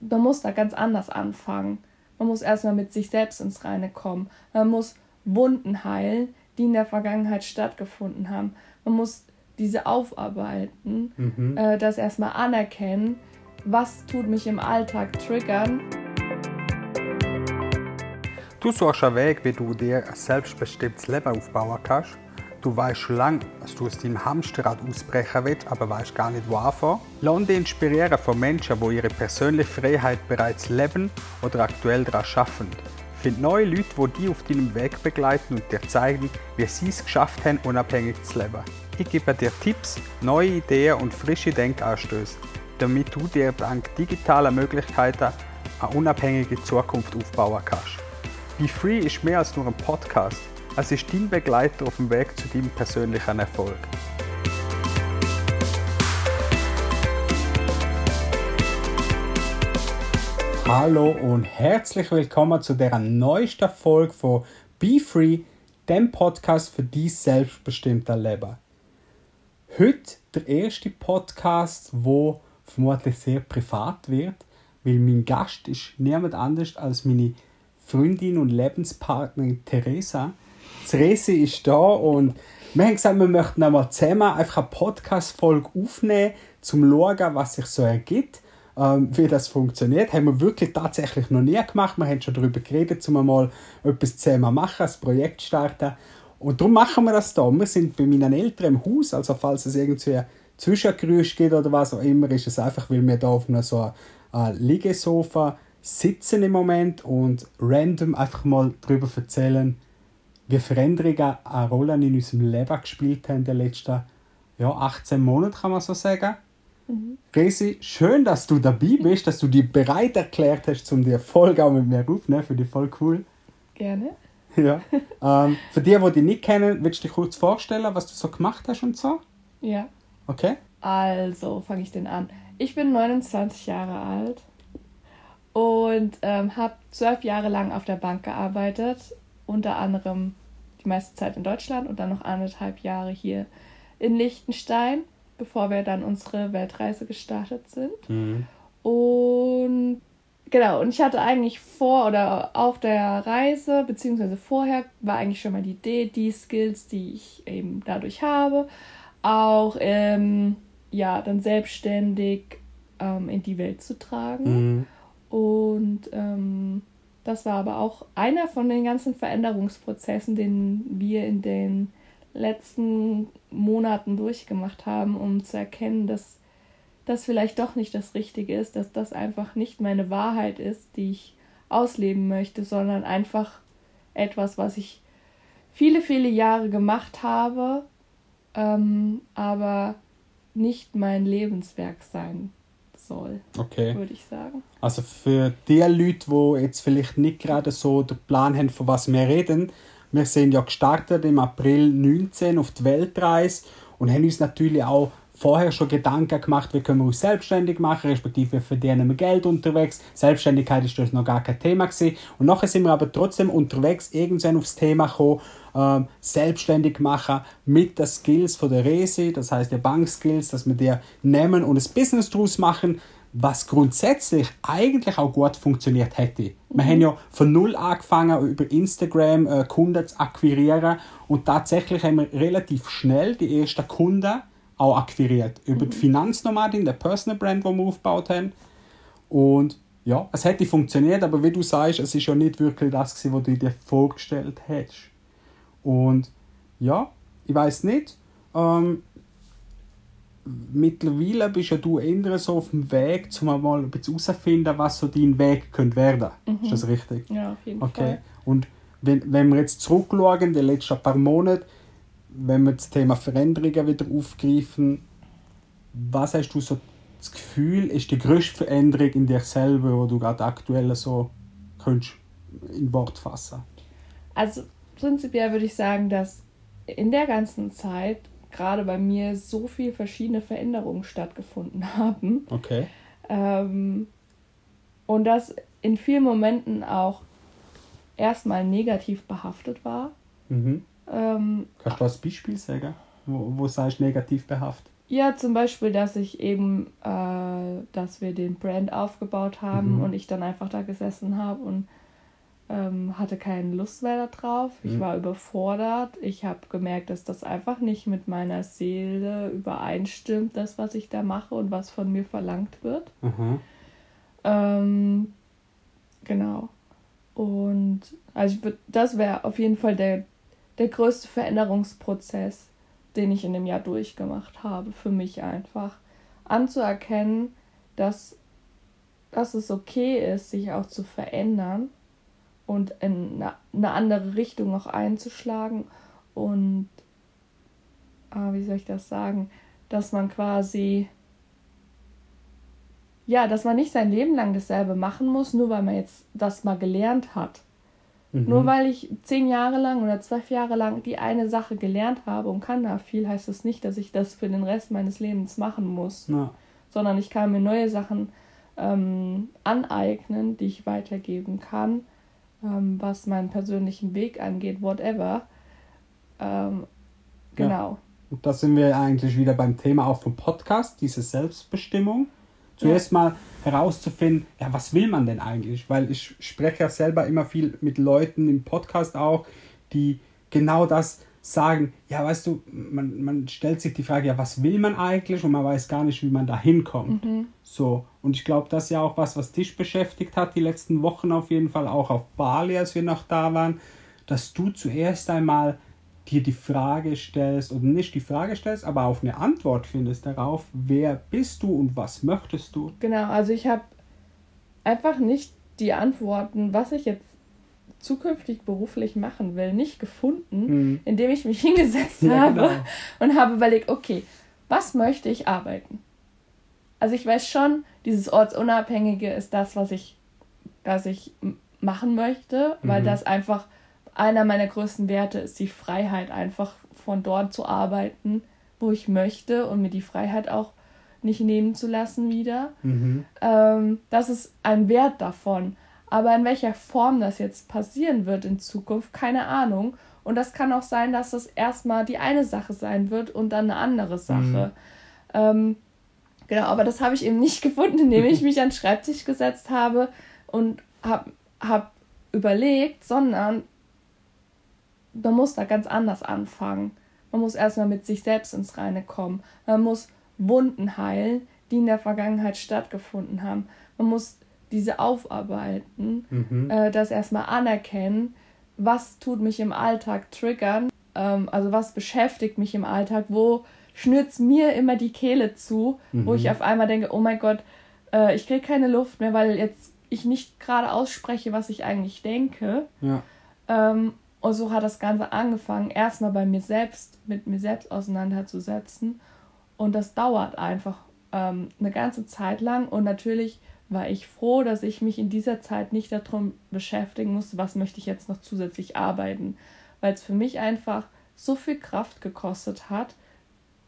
man muss da ganz anders anfangen. Man muss erstmal mit sich selbst ins Reine kommen. Man muss Wunden heilen, die in der Vergangenheit stattgefunden haben. Man muss diese aufarbeiten, mhm. äh, das erstmal anerkennen, was tut mich im Alltag triggern. Du suchst einen Weg, wie du dir ein selbstbestimmtes Leben aufbauen kannst. Du weißt schon lange, dass du aus deinem Hamsterrad ausbrechen willst, aber weißt gar nicht, wo anfangen. Lass dich inspirieren von Menschen, die ihre persönliche Freiheit bereits leben oder aktuell daran arbeiten. Find neue Leute, die dich auf deinem Weg begleiten und dir zeigen, wie sie es geschafft haben, unabhängig zu leben. Ich gebe dir Tipps, neue Ideen und frische Denkanstöße, damit du dir dank digitaler Möglichkeiten eine unabhängige Zukunft aufbauen kannst. Be Free ist mehr als nur ein Podcast. Es ist dein Begleiter auf dem Weg zu deinem persönlichen Erfolg. Hallo und herzlich willkommen zu der neuesten Folge von Be Free, dem Podcast für dein selbstbestimmte Leben. Heute der erste Podcast, wo vermutlich sehr privat wird, weil mein Gast ist niemand anders als meine Freundin und Lebenspartnerin Theresa. Theresa ist da und wir haben gesagt, wir möchten einmal zusammen einfach eine Podcast-Folge aufnehmen, um zu schauen, was sich so ergibt, ähm, wie das funktioniert. Haben wir wirklich tatsächlich noch nie gemacht. Wir haben schon darüber geredet, um einmal etwas zusammen machen, ein Projekt starten. Und darum machen wir das da. Wir sind bei meinen Eltern im Haus, also falls es irgendwie Zwischengeräusche gibt oder was auch immer, ist es einfach, weil wir da auf einem so einem Liegesofa sitzen im Moment und random einfach mal darüber erzählen, Veränderungen eine Rolle in unserem Leben gespielt haben in den letzten ja, 18 Monaten, kann man so sagen. Mhm. Resi, schön, dass du dabei bist, dass du dich bereit erklärt hast, um die Folge auch mit mir aufzunehmen. Finde ich voll cool. Gerne. Ja. ähm, für die, die dich nicht kennen, willst du dich kurz vorstellen, was du so gemacht hast und so? Ja. Okay. Also, fange ich denn an. Ich bin 29 Jahre alt und ähm, habe zwölf Jahre lang auf der Bank gearbeitet, unter anderem die meiste Zeit in Deutschland und dann noch anderthalb Jahre hier in Liechtenstein, bevor wir dann unsere Weltreise gestartet sind. Mhm. Und genau, und ich hatte eigentlich vor oder auf der Reise, beziehungsweise vorher, war eigentlich schon mal die Idee, die Skills, die ich eben dadurch habe, auch ähm, ja, dann selbstständig ähm, in die Welt zu tragen. Mhm. Und ähm, das war aber auch einer von den ganzen Veränderungsprozessen, den wir in den letzten Monaten durchgemacht haben, um zu erkennen, dass das vielleicht doch nicht das Richtige ist, dass das einfach nicht meine Wahrheit ist, die ich ausleben möchte, sondern einfach etwas, was ich viele, viele Jahre gemacht habe, ähm, aber nicht mein Lebenswerk sein soll. Okay. Würde ich sagen. Also für die Leute, die jetzt vielleicht nicht gerade so den Plan haben, von was wir reden, wir sind ja gestartet im April 19 auf die Weltreise und haben uns natürlich auch vorher schon Gedanken gemacht, wie können wir uns selbstständig machen, respektive wie verdienen wir Geld unterwegs. Selbstständigkeit ist das noch gar kein Thema gewesen. Und nachher sind wir aber trotzdem unterwegs irgendwann aufs Thema gekommen, ähm, selbstständig machen mit den Skills von der Resi, das heißt der Bankskills, dass wir die nehmen und ein Business daraus machen, was grundsätzlich eigentlich auch gut funktioniert hätte. Mhm. Wir haben ja von null angefangen, über Instagram äh, Kunden zu akquirieren und tatsächlich haben wir relativ schnell die ersten Kunden auch akquiriert. Über die mhm. Finanznomadin, der Personal Brand, die wir aufgebaut haben. Und ja, es hätte funktioniert, aber wie du sagst, es ist ja nicht wirklich das, was du dir vorgestellt hast. Und ja, ich weiß nicht. Ähm, mittlerweile bist ja du eher so auf dem Weg, um mal ein bisschen herauszufinden, was so dein Weg könnte werden. Mhm. Ist das richtig? Ja, auf jeden okay. Fall. Und wenn, wenn wir jetzt zurückschauen, die letzten paar Monate, wenn wir das Thema Veränderungen wieder aufgreifen, was hast du so das Gefühl, ist die größte Veränderung in dir selber, die du gerade aktuell so könntest in Wort fassen? Also prinzipiell würde ich sagen, dass in der ganzen Zeit gerade bei mir so viele verschiedene Veränderungen stattgefunden haben. Okay. Ähm, und das in vielen Momenten auch erstmal negativ behaftet war. Mhm. Ähm, Kannst du als Beispiel sagen, wo, wo sagst du negativ behaftet? Ja, zum Beispiel, dass ich eben, äh, dass wir den Brand aufgebaut haben Mhm. und ich dann einfach da gesessen habe und ähm, hatte keine Lust mehr darauf. Ich Mhm. war überfordert. Ich habe gemerkt, dass das einfach nicht mit meiner Seele übereinstimmt, das, was ich da mache und was von mir verlangt wird. Aha. Ähm, genau. Und also ich würd, das wäre auf jeden Fall der, der größte Veränderungsprozess, den ich in dem Jahr durchgemacht habe, für mich einfach. Anzuerkennen, dass, dass es okay ist, sich auch zu verändern und in eine, andere Richtung auch einzuschlagen und ah, wie soll ich das sagen, dass man quasi ja, dass man nicht sein Leben lang dasselbe machen muss, nur weil man jetzt das mal gelernt hat. Mhm. Nur weil ich zehn Jahre lang oder zwölf Jahre lang die eine Sache gelernt habe und kann da viel, heißt das nicht, dass ich das für den Rest meines Lebens machen muss, Ja. sondern ich kann mir neue Sachen ähm, aneignen, die ich weitergeben kann, ähm, was meinen persönlichen Weg angeht, whatever. Ähm, Ja. genau. Und da sind wir eigentlich wieder beim Thema auch vom Podcast, diese Selbstbestimmung. Zuerst mal herauszufinden, ja, was will man denn eigentlich? Weil ich spreche ja selber immer viel mit Leuten im Podcast auch, die genau das sagen. Ja, weißt du, man, man stellt sich die Frage, ja, was will man eigentlich? Und man weiß gar nicht, wie man da hinkommt. So, und ich glaube, das ist ja auch was, was dich beschäftigt hat, die letzten Wochen auf jeden Fall, auch auf Bali, als wir noch da waren, dass du zuerst einmal dir die Frage stellst, oder nicht die Frage stellst, aber auch eine Antwort findest darauf, wer bist du und was möchtest du? Genau, also ich habe einfach nicht die Antworten, was ich jetzt zukünftig beruflich machen will, nicht gefunden, Mhm. indem ich mich hingesetzt Ja, habe genau. und habe überlegt, okay, was möchte ich arbeiten? Also ich weiß schon, dieses Ortsunabhängige ist das, was ich, was ich machen möchte, weil Mhm. das einfach einer meiner größten Werte ist, die Freiheit einfach von dort zu arbeiten, wo ich möchte und mir die Freiheit auch nicht nehmen zu lassen wieder. Mhm. Ähm, das ist ein Wert davon. Aber in welcher Form das jetzt passieren wird in Zukunft, keine Ahnung. Und das kann auch sein, dass das erstmal die eine Sache sein wird und dann eine andere Sache. Ähm, genau, aber das habe ich eben nicht gefunden, indem ich mich an den Schreibtisch gesetzt habe und habe hab überlegt, sondern man muss da ganz anders anfangen. Man muss erstmal mit sich selbst ins Reine kommen. Man muss Wunden heilen, die in der Vergangenheit stattgefunden haben. Man muss diese aufarbeiten, Mhm. äh, das erstmal anerkennen, was tut mich im Alltag triggern, ähm, also was beschäftigt mich im Alltag, wo schnürt's mir immer die Kehle zu, wo Mhm. ich auf einmal denke, oh mein Gott, äh, ich kriege keine Luft mehr, weil jetzt ich nicht gerade ausspreche, was ich eigentlich denke. Ja. Ähm, und so hat das Ganze angefangen, erstmal bei mir selbst, mit mir selbst auseinanderzusetzen. Und das dauert einfach ähm, eine ganze Zeit lang. Und natürlich war ich froh, dass ich mich in dieser Zeit nicht darum beschäftigen musste, was möchte ich jetzt noch zusätzlich arbeiten. Weil es für mich einfach so viel Kraft gekostet hat,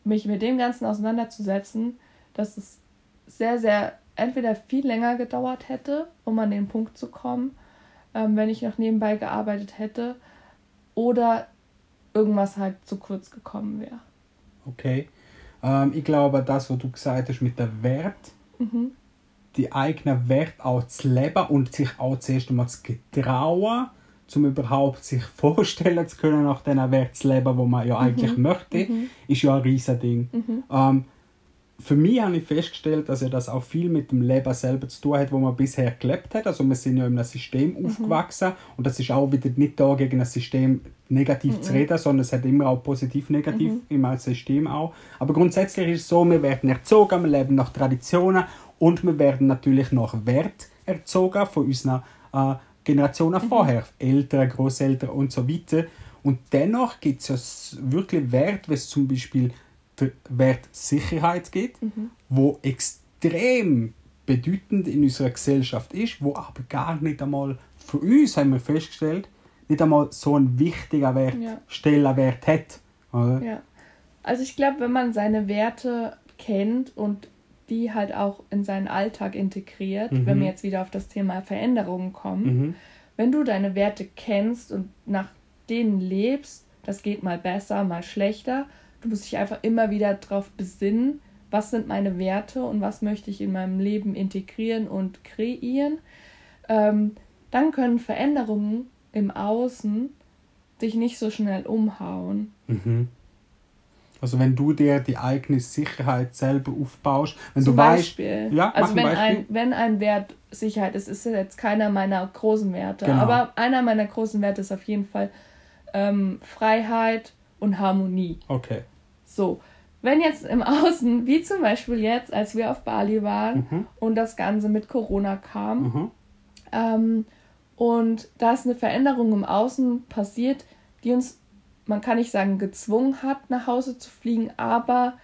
mich mit dem Ganzen auseinanderzusetzen, dass es sehr, sehr entweder viel länger gedauert hätte, um an den Punkt zu kommen, ähm, wenn ich noch nebenbei gearbeitet hätte, oder irgendwas halt zu kurz gekommen wäre. Okay. Ähm, ich glaube, das, was du gesagt hast mit der Wert, Mhm. die eigene Wert auch zu leben und sich auch zuerst einmal zu getrauen, um überhaupt sich vorstellen zu können, nach diesen Wert zu leben, wo man ja eigentlich möchte, ist ja ein riesen Ding. Ähm, für mich habe ich festgestellt, dass ja das auch viel mit dem Leben selber zu tun hat, wo man bisher gelebt hat. Also wir sind ja in einem System aufgewachsen und das ist auch wieder nicht da gegen ein System negativ zu reden, sondern es hat immer auch positiv, negativ, immer als System auch. Aber grundsätzlich ist es so, wir werden erzogen, wir leben nach Traditionen und wir werden natürlich nach Wert erzogen von unseren äh, Generationen vorher, Eltern, Großeltern und so weiter. Und dennoch gibt es ja wirklich Wert, es zum Beispiel Wert Sicherheit gibt, wo extrem bedeutend in unserer Gesellschaft ist, wo aber gar nicht einmal für uns, haben wir festgestellt, nicht einmal so ein wichtiger Wert, Ja. Stellenwert hat. Oder? Ja. Also ich glaube, wenn man seine Werte kennt und die halt auch in seinen Alltag integriert, Mhm. wenn wir jetzt wieder auf das Thema Veränderungen kommen, Mhm. wenn du deine Werte kennst und nach denen lebst, das geht mal besser, mal schlechter, du musst dich einfach immer wieder darauf besinnen, was sind meine Werte und was möchte ich in meinem Leben integrieren und kreieren. Ähm, dann können Veränderungen im Außen dich nicht so schnell umhauen. Mhm. Also wenn du dir die eigene Sicherheit selber aufbaust, wenn Zum du Beispiel. weißt, ja, also wenn ein Beispiel. ein, wenn ein Wert Sicherheit ist, ist jetzt keiner meiner großen Werte. Genau. Aber einer meiner großen Werte ist auf jeden Fall ähm, Freiheit und Harmonie. Okay. So, wenn jetzt im Außen, wie zum Beispiel jetzt, als wir auf Bali waren Mhm. und das Ganze mit Corona kam, Mhm. ähm, und da ist eine Veränderung im Außen passiert, die uns, man kann nicht sagen, gezwungen hat, nach Hause zu fliegen, aber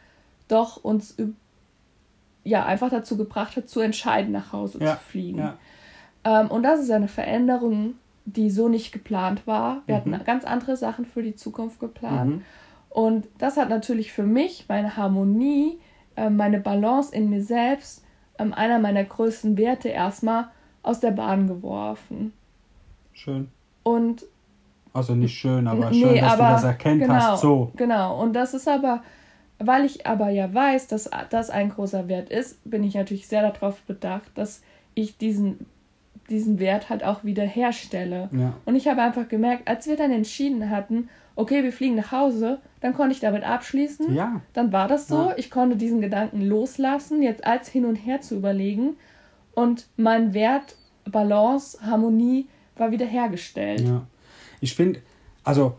doch uns ja einfach dazu gebracht hat, zu entscheiden, nach Hause Ja, zu fliegen. ja. Ähm, und das ist eine Veränderung, die so nicht geplant war. Wir Mhm. hatten ganz andere Sachen für die Zukunft geplant. Und das hat natürlich für mich meine Harmonie, äh, meine Balance in mir selbst, ähm, einer meiner größten Werte erstmal aus der Bahn geworfen. Schön. Und Also nicht schön, aber nee, schön, dass aber du das erkennt genau, hast. So. Genau. Und das ist aber, weil ich aber ja weiß, dass das ein großer Wert ist, bin ich natürlich sehr darauf bedacht, dass ich diesen, diesen Wert halt auch wieder herstelle. Ja. Und ich habe einfach gemerkt, als wir dann entschieden hatten, okay, wir fliegen nach Hause, dann konnte ich damit abschließen. Ja. Dann war das so. Ja. Ich konnte diesen Gedanken loslassen, jetzt als hin und her zu überlegen. Und mein Wert, Balance, Harmonie war wieder hergestellt. Ja. Ich finde, also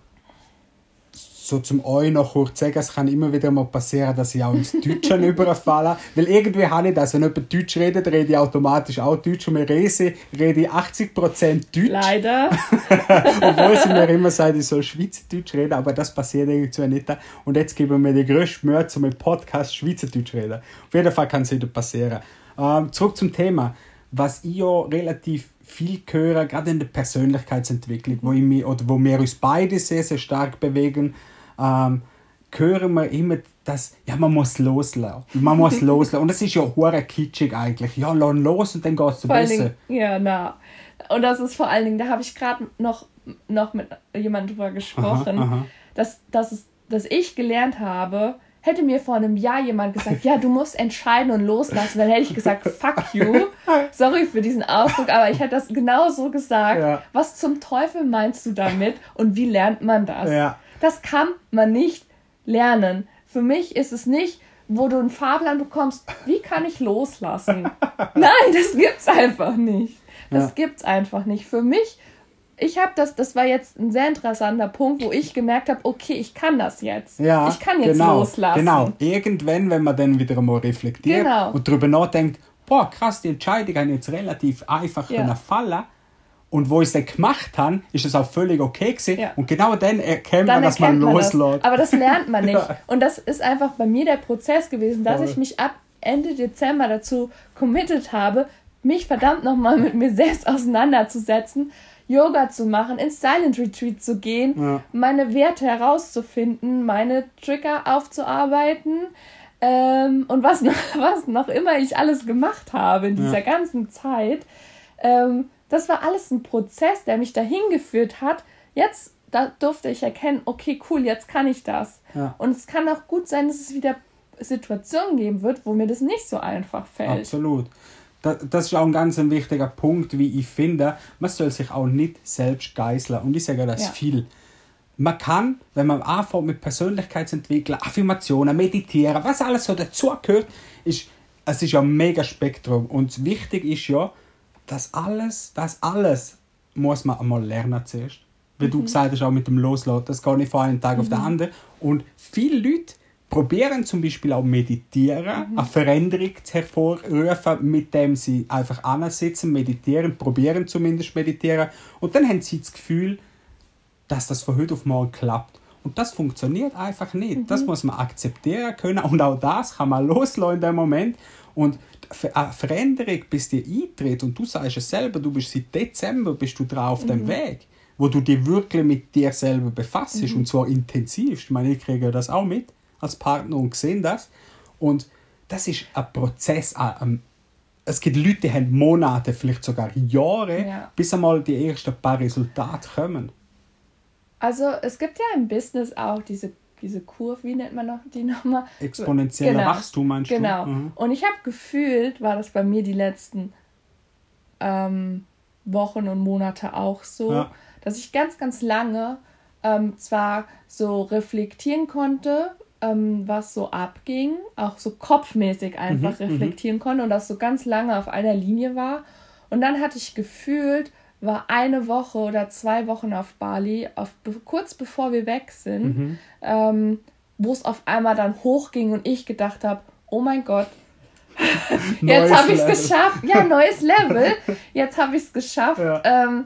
so zum euch noch kurz sagen, es kann immer wieder mal passieren, dass ich auch ins Deutsche überfalle. Weil irgendwie habe ich das, wenn jemand Deutsch redet, rede ich automatisch auch Deutsch. Und mit Resi rede ich 80% Deutsch. Leider. Obwohl sie mir immer sagt, ich soll Schweizerdeutsch reden, aber das passiert irgendwie nicht. Und jetzt geben wir mir die grösste Mühe, um im Podcast Schweizerdeutsch reden. Auf jeden Fall kann es wieder passieren. Ähm, zurück zum Thema. Was ich ja relativ viel höre, gerade in der Persönlichkeitsentwicklung, wo, ich mich, oder wo wir uns beide sehr, sehr stark bewegen, ähm, hören wir immer, dass ja, man muss loslassen. Man muss loslassen. Und das ist ja hure kitschig eigentlich. Ja, lass los und dann geht es besser. Dingen, ja, na. Und das ist vor allen Dingen, da habe ich gerade noch, noch mit jemandem drüber gesprochen, Aha, aha. Dass, dass, es, dass ich gelernt habe, hätte mir vor einem Jahr jemand gesagt, ja, du musst entscheiden und loslassen, dann hätte ich gesagt, fuck you. Sorry für diesen Ausdruck, aber ich hätte das genau so gesagt. Ja. Was zum Teufel meinst du damit und wie lernt man das? Ja. Das kann man nicht lernen. Für mich ist es nicht, wo du einen Fahrplan bekommst, wie kann ich loslassen? Nein, das gibt's einfach nicht. Das Ja. gibt's einfach nicht. Für mich, ich habe das, das war jetzt ein sehr interessanter Punkt, wo ich gemerkt habe, okay, ich kann das jetzt. Ja, ich kann jetzt genau, loslassen. Genau, irgendwann, wenn man dann wieder mal reflektiert Genau. und darüber nachdenkt, boah, krass, die Entscheidung ich jetzt relativ einfach Ja. fallen und wo ich es dann gemacht habe, ist es auch völlig okay gewesen. Ja. Und genau dann erkennt man, Dann dass man erkennt man das. loslässt. Aber das lernt man nicht. Ja. Und das ist einfach bei mir der Prozess gewesen, dass Voll. ich mich ab Ende Dezember dazu committed habe, mich verdammt nochmal mit mir selbst auseinanderzusetzen, Yoga zu machen, ins Silent Retreat zu gehen, Ja. meine Werte herauszufinden, meine Trigger aufzuarbeiten ähm, und was noch, was noch immer ich alles gemacht habe in dieser ganzen Zeit. Ähm, das war alles ein Prozess, der mich dahin geführt hat. Jetzt da durfte ich erkennen, okay, cool, jetzt kann ich das. Ja. Und es kann auch gut sein, dass es wieder Situationen geben wird, wo mir das nicht so einfach fällt. Absolut. Da- Das ist auch ein ganz ein wichtiger Punkt, wie ich finde. Man soll sich auch nicht selbst geißeln. Und ich sage das Ja. viel. Man kann, wenn man anfängt mit Persönlichkeitsentwicklung, Affirmationen, Meditieren, was alles so dazugehört, ist, es ist ja ein mega Spektrum. Und wichtig ist ja, dass alles, das alles muss man einmal lernen zuerst. Wie Mhm. du gesagt hast, auch mit dem Loslassen, das geht nicht von einem Tag auf den anderen. Und viele Leute probieren zum Beispiel auch meditieren, Mhm. eine Veränderung zu hervorrufen, mit dem sie einfach ansitzen, meditieren, probieren zumindest meditieren. Und dann haben sie das Gefühl, dass das von heute auf morgen klappt. Und das funktioniert einfach nicht. Das muss man akzeptieren können. Und auch das kann man loslassen in dem Moment. Und eine Veränderung, bis die eintritt, und du sagst es selber, du bist seit Dezember bist du drauf auf dem Weg, wo du dich wirklich mit dir selber befasst, und zwar intensivst. Ich meine, ich kriege das auch mit als Partner und sehe das. Und das ist ein Prozess, ein- ein- es gibt Leute, die haben Monate, vielleicht sogar Jahre, Ja. bis einmal die ersten paar Resultate kommen. Also es gibt ja im Business auch diese diese Kurve, wie nennt man noch die nochmal? Exponentieller genau. Wachstum meinst genau. du? Mhm. Und ich habe gefühlt, war das bei mir die letzten ähm, Wochen und Monate auch so, Ja. dass ich ganz, ganz lange ähm, zwar so reflektieren konnte, ähm, was so abging, auch so kopfmäßig einfach Mhm, reflektieren konnte und das so ganz lange auf einer Linie war. Und dann hatte ich gefühlt, war eine Woche oder zwei Wochen auf Bali, auf, kurz bevor wir weg sind, Mhm. ähm, wo es auf einmal dann hochging und ich gedacht habe, oh mein Gott, jetzt habe ich es geschafft. Ja, neues Level. Jetzt habe ich es geschafft. Ja. Ähm,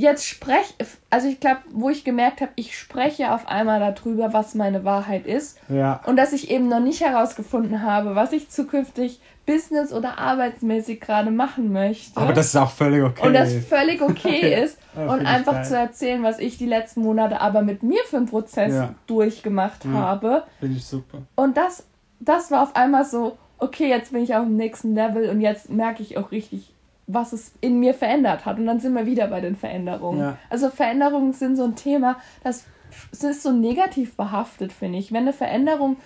jetzt spreche, also ich glaube, wo ich gemerkt habe, ich spreche auf einmal darüber, was meine Wahrheit ist. Ja. Und dass ich eben noch nicht herausgefunden habe, was ich zukünftig business- oder arbeitsmäßig gerade machen möchte. Aber das ist auch völlig okay. und das völlig okay ist. Ja, und einfach geil. zu erzählen, was ich die letzten Monate aber mit mir für einen Prozess Ja. durchgemacht Ja. habe. Finde ich super. Und das, das war auf einmal so, okay, jetzt bin ich auf dem nächsten Level und jetzt merke ich auch richtig, was es in mir verändert hat. Und dann sind wir wieder bei den Veränderungen. Ja. Also Veränderungen sind so ein Thema, das, ist so negativ behaftet, finde ich. Wenn eine Veränderung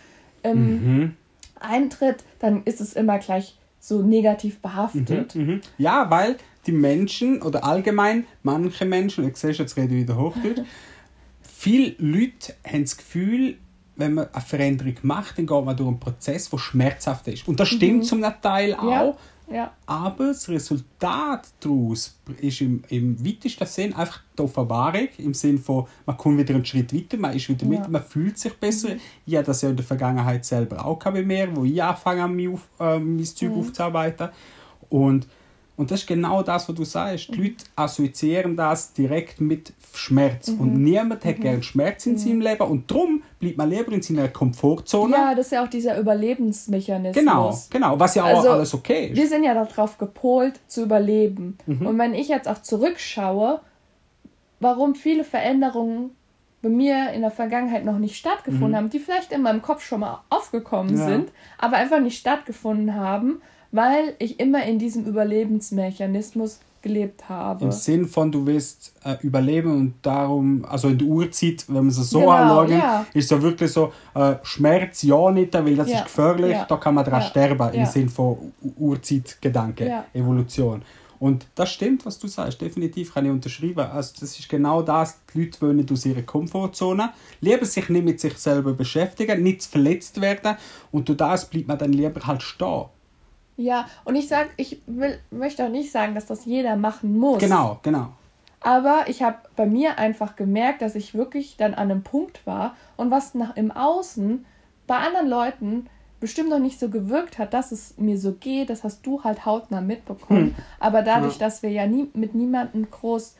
ähm, Mhm. eintritt, dann ist es immer gleich so negativ behaftet. Mhm. Ja, weil die Menschen oder allgemein manche Menschen, ich sehe jetzt rede ich wieder Hochdeutsch, viele Leute haben das Gefühl, wenn man eine Veränderung macht, dann geht man durch einen Prozess, der schmerzhaft ist. Und das stimmt zum Teil auch. Mhm. Ja. Ja. Aber das Resultat daraus ist im, im weitesten Sinn einfach die Offenbarung, im Sinn von, man kommt wieder einen Schritt weiter, man ist wieder Ja. mit, man fühlt sich besser. Ich hatte das ja in der Vergangenheit selber auch bei mir, wo ich angefangen habe, mein, äh, mein Zeug aufzuarbeiten. Und, und das ist genau das, was du sagst. Die Leute assoziieren das direkt mit Schmerz. Und niemand hat gern Schmerz in seinem Leben und darum bleibt man lieber in seiner Komfortzone. ja, das ist ja auch dieser Überlebensmechanismus. Genau, genau, was ja auch Also, alles okay ist. Wir sind ja darauf gepolt, zu überleben. Mhm. Und wenn ich jetzt auch zurückschaue, warum viele Veränderungen bei mir in der Vergangenheit noch nicht stattgefunden haben, die vielleicht in meinem Kopf schon mal aufgekommen Mhm. Ja. sind, aber einfach nicht stattgefunden haben, weil ich immer in diesem Überlebensmechanismus gelebt habe. Im Sinn von, du willst äh, überleben und darum, also in der Urzeit, wenn man es so Genau, anschaut, ja. ist so wirklich so, äh, Schmerz ja nicht, weil das Ja, ist gefährlich, ja, da kann man dran ja, sterben, im ja. Sinn von Urzeitgedanke, Ja. Evolution. Und das stimmt, was du sagst, definitiv kann ich unterschreiben. Also das ist genau das, die Leute wollen aus ihrer Komfortzone, lieber sich nicht mit sich selber beschäftigen, nicht verletzt werden und durch das bleibt man dann lieber halt stehen. Ja, und ich sag, ich will, möchte auch nicht sagen, dass das jeder machen muss. Genau, genau. Aber ich habe bei mir einfach gemerkt, dass ich wirklich dann an einem Punkt war und was nach im Außen bei anderen Leuten bestimmt noch nicht so gewirkt hat, dass es mir so geht, das hast du halt hautnah mitbekommen. Aber dadurch, Ja. dass wir ja nie, mit niemandem groß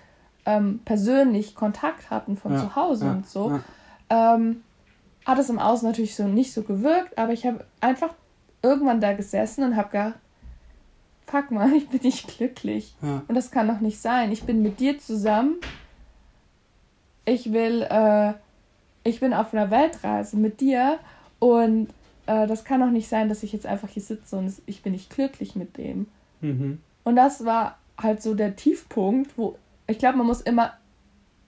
ähm, persönlich Kontakt hatten von Ja, zu Hause ja, und so, ähm, hat es im Außen natürlich so nicht so gewirkt, aber ich habe einfach irgendwann da gesessen und habe gedacht, fuck mal, ich bin nicht glücklich. Ja. Und das kann doch nicht sein. Ich bin mit dir zusammen. Ich will, äh, ich bin auf einer Weltreise mit dir und äh, das kann doch nicht sein, dass ich jetzt einfach hier sitze und ich bin nicht glücklich mit dem. Mhm. Und das war halt so der Tiefpunkt, wo ich glaube, man muss immer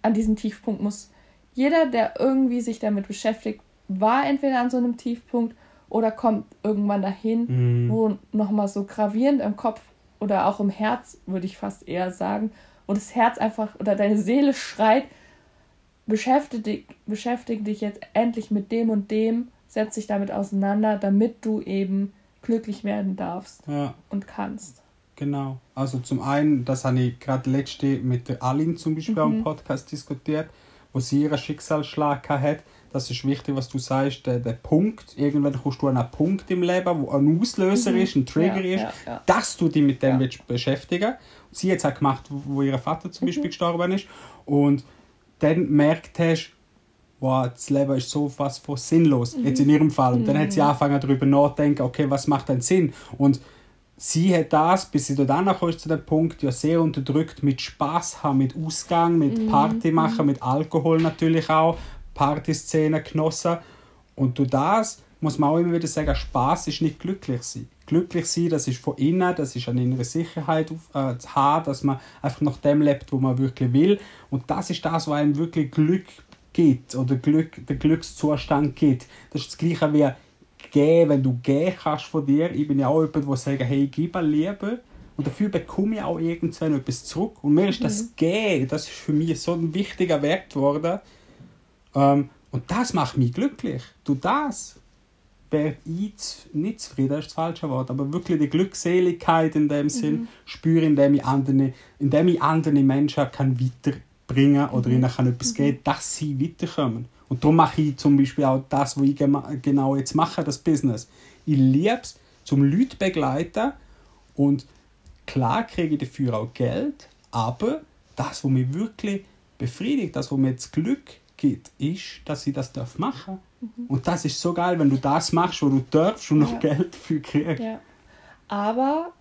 an diesen Tiefpunkt muss jeder, der irgendwie sich damit beschäftigt, war entweder an so einem Tiefpunkt oder kommt irgendwann dahin, Mhm. wo nochmal so gravierend im Kopf oder auch im Herz, würde ich fast eher sagen, wo das Herz einfach oder deine Seele schreit, beschäftige dich, beschäftige dich jetzt endlich mit dem und dem, setz dich damit auseinander, damit du eben glücklich werden darfst Ja. und kannst. Genau. Also zum einen, das habe ich gerade letzte mit der Aline zum Beispiel am Mhm. Podcast diskutiert, wo sie ihren Schicksalsschlag hat. Das ist wichtig, was du sagst, der, der Punkt. Irgendwann kommst du an einen Punkt im Leben, wo ein Auslöser Mhm. ist, ein Trigger Ja, ist, ja, ja. dass du dich mit dem Ja. willst beschäftigen Sie hat es gemacht, wo ihr Vater Mhm. zum Beispiel gestorben ist. Und dann merkt hast, wow, das Leben ist so was von sinnlos, Mhm. jetzt in ihrem Fall. Und dann hat sie angefangen darüber nachzudenken, okay, was macht denn Sinn? Und sie hat das, bis sie dort angekommen ist zu dem Punkt, ja sehr unterdrückt mit Spaß haben, mit Ausgang, mit Party machen, mit Alkohol natürlich auch, Partyszenen genossen. Und durch das muss man auch immer wieder sagen, Spaß ist nicht glücklich sein. Glücklich sein, das ist von innen, das ist eine innere Sicherheit äh, zu haben, dass man einfach nach dem lebt, wo man wirklich will. Und das ist das, was einem wirklich Glück gibt oder Glück, der Glückszustand gibt. Das ist das Gleiche wie geben, wenn du geben kannst von dir. Ich bin ja auch jemand, der sagt, hey, gib Liebe. Und dafür bekomme ich auch irgendwann etwas zurück. Und mir ist das mhm. Gehen, das ist für mich so ein wichtiger Wert geworden. Ähm, und das macht mich glücklich. Du das wäre ich nicht zufrieden, das ist das falsche Wort, aber wirklich die Glückseligkeit in dem Sinn mhm. spüre, indem ich andere, indem ich andere Menschen kann weiterbringen oder mhm. ihnen kann etwas mhm. geben, dass sie weiterkommen. Und darum mache ich zum Beispiel auch das, was ich genau jetzt mache, das Business. Ich liebe es, zum Leute begleiten und klar kriege ich dafür auch Geld, aber das, was mich wirklich befriedigt, das, was mir jetzt Glück gibt, ist, dass ich das machen darf. Mhm. Und das ist so geil, wenn du das machst, wo du darfst und noch ja. Geld dafür kriegst. Ja. Aber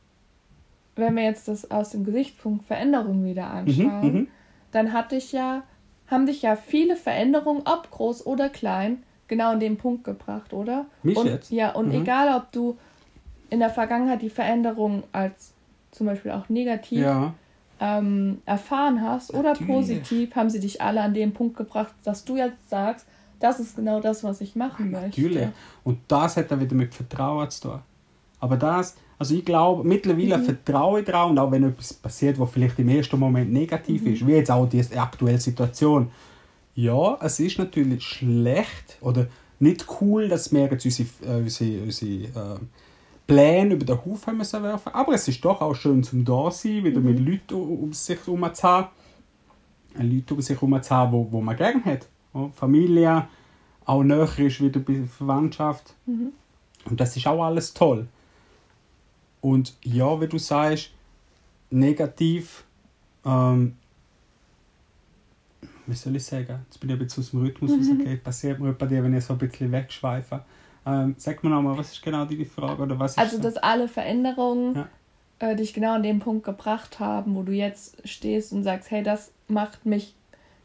wenn wir jetzt das aus dem Gesichtspunkt Veränderung wieder mhm, anschauen, mhm, dann hatte ich ja haben dich ja viele Veränderungen, ob groß oder klein, genau an den Punkt gebracht, oder? Mich und, jetzt? Ja, und mhm. egal, ob du in der Vergangenheit die Veränderung als zum Beispiel auch negativ ja. Ähm, erfahren hast oder Natürlich. positiv, haben sie dich alle an den Punkt gebracht, dass du jetzt sagst, das ist genau das, was ich machen ja, möchte. Natürlich. Und das hat dann wieder mit Vertrauen zu tun. Aber das, also ich glaube, mittlerweile mhm. vertraue ich daran und auch wenn etwas passiert, was vielleicht im ersten Moment negativ mhm. ist, wie jetzt auch die aktuelle Situation. Ja, es ist natürlich schlecht oder nicht cool, dass wir jetzt unsere, äh, unsere, unsere äh, Pläne über den Haufen müssen werfen aber es ist doch auch schön zum da sein, wieder mhm. mit Leuten um sich herum zu haben. Äh, Leute um sich herum zu haben, wo, wo man gerne hat. Familie, auch näher ist wieder bei Verwandtschaft. Mhm. Und das ist auch alles toll. Und ja, wie du sagst, negativ, ähm, wie soll ich sagen, jetzt bin ich ein bisschen aus dem Rhythmus mhm. rausgegangen, passiert mir bei dir, wenn ich so ein bisschen wegschweife. Ähm, sag mir nochmal, was ist genau deine Frage? Oder was also, dass alle Veränderungen ja. äh, dich genau an den Punkt gebracht haben, wo du jetzt stehst und sagst, hey, das macht mich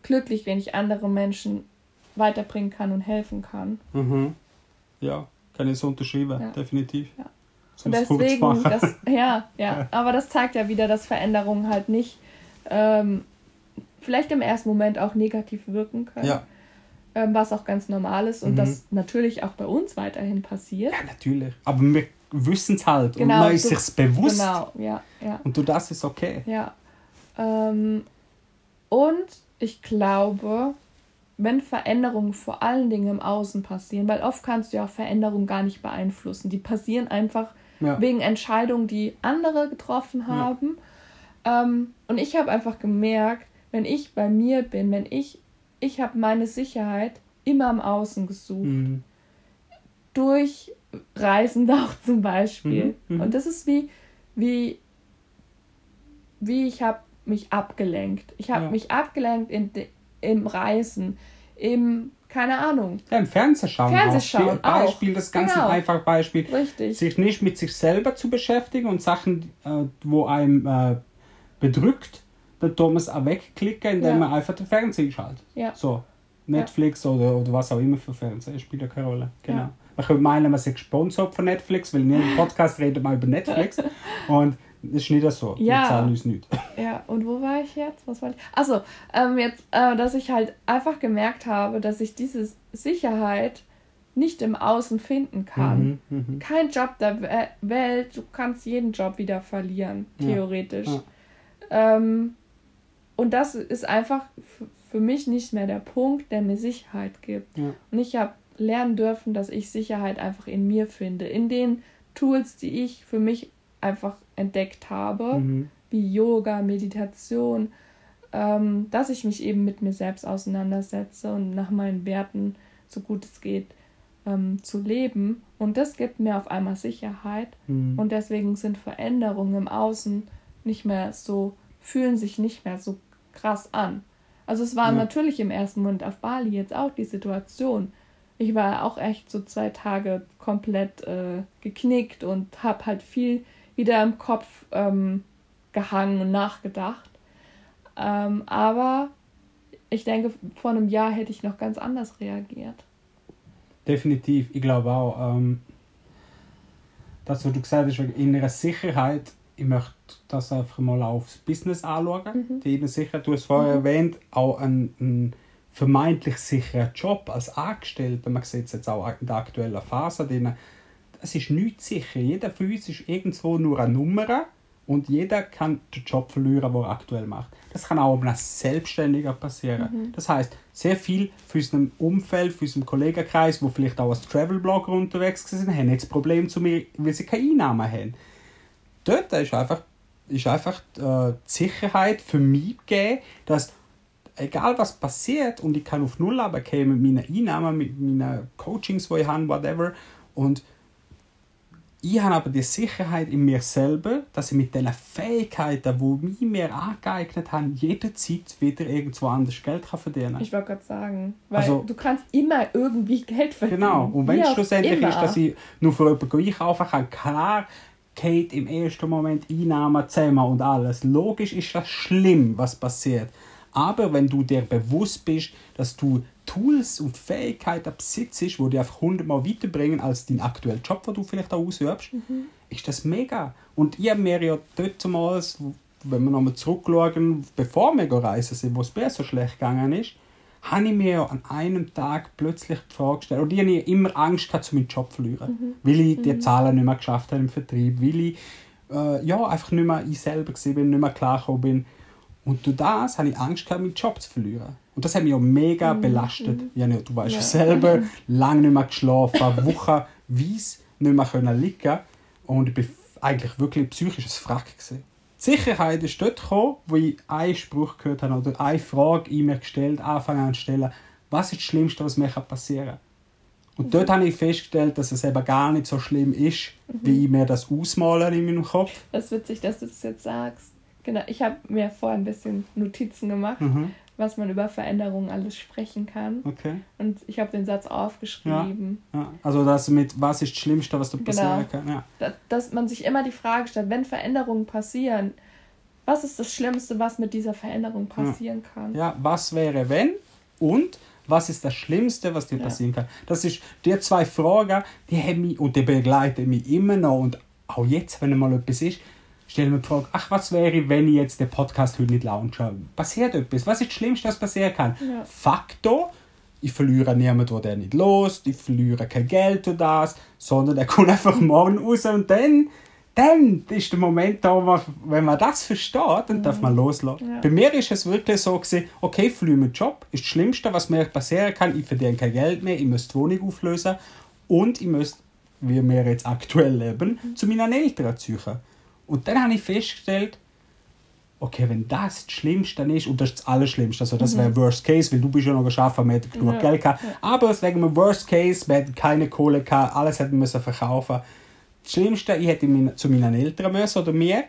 glücklich, wenn ich andere Menschen weiterbringen kann und helfen kann. Mhm. Ja, kann ich so unterschreiben, ja. definitiv. Ja. Und deswegen, das, ja, ja, aber das zeigt ja wieder, dass Veränderungen halt nicht ähm, vielleicht im ersten Moment auch negativ wirken können. Ja. Ähm, was auch ganz normal ist und mhm. das natürlich auch bei uns weiterhin passiert. Ja, natürlich. Aber wir wissen es halt genau, und man ist sich bewusst. Genau, ja, ja. Und du das ist okay. Ja. Ähm, und ich glaube, wenn Veränderungen vor allen Dingen im Außen passieren, weil oft kannst du ja auch Veränderungen gar nicht beeinflussen. Die passieren einfach ja. wegen Entscheidungen, die andere getroffen haben. Ja. Ähm, und ich habe einfach gemerkt, wenn ich bei mir bin, wenn ich, ich habe meine Sicherheit immer im Außen gesucht. Mhm. Durch Reisen auch zum Beispiel. Mhm. Mhm. Und das ist wie, wie, wie ich habe mich abgelenkt. Ich habe ja. mich abgelenkt in, im Reisen, im keine Ahnung. Ja, im Fernsehschauen. Fernsehschauen auch. Beispiel, das ganz genau. einfach Beispiel. Richtig. Sich nicht mit sich selber zu beschäftigen und Sachen, äh, wo einem äh, bedrückt, man es auch wegklicken, indem ja. man einfach den Fernseher schaltet. Ja. So. Netflix ja. oder, oder was auch immer für Fernseher, spielt ja keine Rolle. Genau. Ja. Man könnte meinen, man sei gesponsert von Netflix, weil in jedem Podcast redet man über Netflix. und das ist nicht so. Ja. Wir zahlen uns nicht. Ja, und wo war ich jetzt? Was war ich? Achso, ähm, jetzt, äh, dass ich halt einfach gemerkt habe, dass ich diese Sicherheit nicht im Außen finden kann. Mhm, mh. Kein Job der Welt, du kannst jeden Job wieder verlieren, theoretisch. Ja. Ähm, und das ist einfach für mich nicht mehr der Punkt, der mir Sicherheit gibt. Ja. Und ich habe lernen dürfen, dass ich Sicherheit einfach in mir finde, in den Tools, die ich für mich einfach entdeckt habe, mhm. wie Yoga, Meditation, ähm, dass ich mich eben mit mir selbst auseinandersetze und nach meinen Werten, so gut es geht, ähm, zu leben. Und das gibt mir auf einmal Sicherheit. Mhm. Und deswegen sind Veränderungen im Außen nicht mehr so, fühlen sich nicht mehr so krass an. Also es war ja. natürlich im ersten Moment auf Bali jetzt auch die Situation. Ich war auch echt so zwei Tage komplett äh, geknickt und habe halt viel wieder im Kopf ähm, gehangen und nachgedacht. Ähm, aber ich denke, vor einem Jahr hätte ich noch ganz anders reagiert. Definitiv, ich glaube auch. Ähm, das, was du gesagt hast, wegen innerer Sicherheit, ich möchte das einfach mal aufs Business anschauen. Mhm. Die Sicherheit, du hast vorher mhm. erwähnt, auch ein, ein vermeintlich sicheren Job als Angestellter, man sieht es jetzt auch in der aktuellen Phase, drin, es ist nichts sicher. Jeder von uns ist irgendwo nur eine Nummer und jeder kann den Job verlieren, den er aktuell macht. Das kann auch einem Selbstständiger passieren. Mhm. Das heißt, sehr viel für unserem Umfeld, für unserem Kollegenkreis, wo vielleicht auch als Travelblogger unterwegs sind, haben jetzt Probleme zu mir, weil sie keine Einnahmen haben. Dort ist einfach, ist einfach äh, die Sicherheit für mich gegeben, dass egal was passiert und ich kann auf Null runterkommen mit meinen Einnahmen, mit meinen Coachings, die ich habe, whatever. Und ich habe aber die Sicherheit in mir selber, dass ich mit den Fähigkeiten, die ich mir angeeignet habe, jederzeit wieder irgendwo anders Geld verdienen kann. Ich wollte gerade sagen, weil also, du kannst immer irgendwie Geld verdienen. Genau, und wenn es schlussendlich immer. ist, dass ich nur für jemanden einkaufen kann, klar geht im ersten Moment Einnahmen zusammen und alles. Logisch ist das schlimm, was passiert. Aber wenn du dir bewusst bist, dass du Tools und Fähigkeiten besitzt, die dich einfach hundertmal weiterbringen als dein aktueller Job, den du vielleicht auch ausübst, mhm. ist das mega. Und ich habe mir ja damals, wenn wir nochmal zurückschauen, bevor wir reisen sind, wo es so schlecht gegangen ist, habe ich mir an einem Tag plötzlich die Frage gestellt, und ich habe immer Angst gehabt, meinen Job zu verlieren, mhm. weil ich die mhm. Zahlen nicht mehr geschafft habe im Vertrieb, weil ich äh, ja, einfach nicht mehr ich selber bin, nicht mehr klargekommen bin. Und durch das habe ich Angst gehabt, meinen Job zu verlieren. Und das hat mich auch mega mhm. belastet. Ja, du weißt ja. selber, lange nicht mehr geschlafen, wochenweise nicht mehr können liegen Und ich war eigentlich wirklich psychisches Frack. Gewesen. Die Sicherheit ist dort gekommen, wo ich einen Spruch gehört habe oder eine Frage in mir gestellt, anfangen an zu stellen, was ist das Schlimmste, was mir passieren kann. Und mhm. dort habe ich festgestellt, dass es eben gar nicht so schlimm ist, mhm. wie ich mir das ausmale in meinem Kopf. Das ist witzig, dass du das jetzt sagst. Genau, ich habe mir vorher ein bisschen Notizen gemacht, mhm. Was man über Veränderungen alles sprechen kann. Okay. Und ich habe den Satz aufgeschrieben. Ja, ja. Also das mit, was ist das Schlimmste, was du genau. passieren kann. Ja. Dass, dass man sich immer die Frage stellt, wenn Veränderungen passieren, was ist das Schlimmste, was mit dieser Veränderung passieren ja. kann? Ja, was wäre wenn und was ist das Schlimmste, was dir passieren kann? Das ist die zwei Fragen, die haben mich und die begleiten mich immer noch und auch jetzt, wenn mal etwas ist, stelle mir die Frage, ach, was wäre, wenn ich jetzt den Podcast heute nicht launche? Passiert etwas? Was ist das Schlimmste, was passieren kann? Ja. Faktor, ich verliere niemanden, der nicht los, ich verliere kein Geld oder das, sondern der kommt einfach morgen raus und dann, dann ist der Moment da, wenn man das versteht, dann darf man mhm. loslassen. Ja. Bei mir ist es wirklich so gewesen, okay, ich verliere meinen Job, ist das Schlimmste, was mir passieren kann, ich verdiene kein Geld mehr, ich muss die Wohnung auflösen und ich muss, wie wir jetzt aktuell leben, mhm. zu meinen Eltern ziehen. Und dann habe ich festgestellt, okay, wenn das das Schlimmste ist, und das ist das Allerschlimmste, also das mhm. wäre Worst Case, weil du bist ja noch geschafft, wir hätten genug ja. Geld gehabt, ja. aber wegen dem Worst Case, wir hätten keine Kohle gehabt, alles hätten müssen verkaufen. Das Schlimmste, ich hätte zu meinen Eltern müssen oder mir.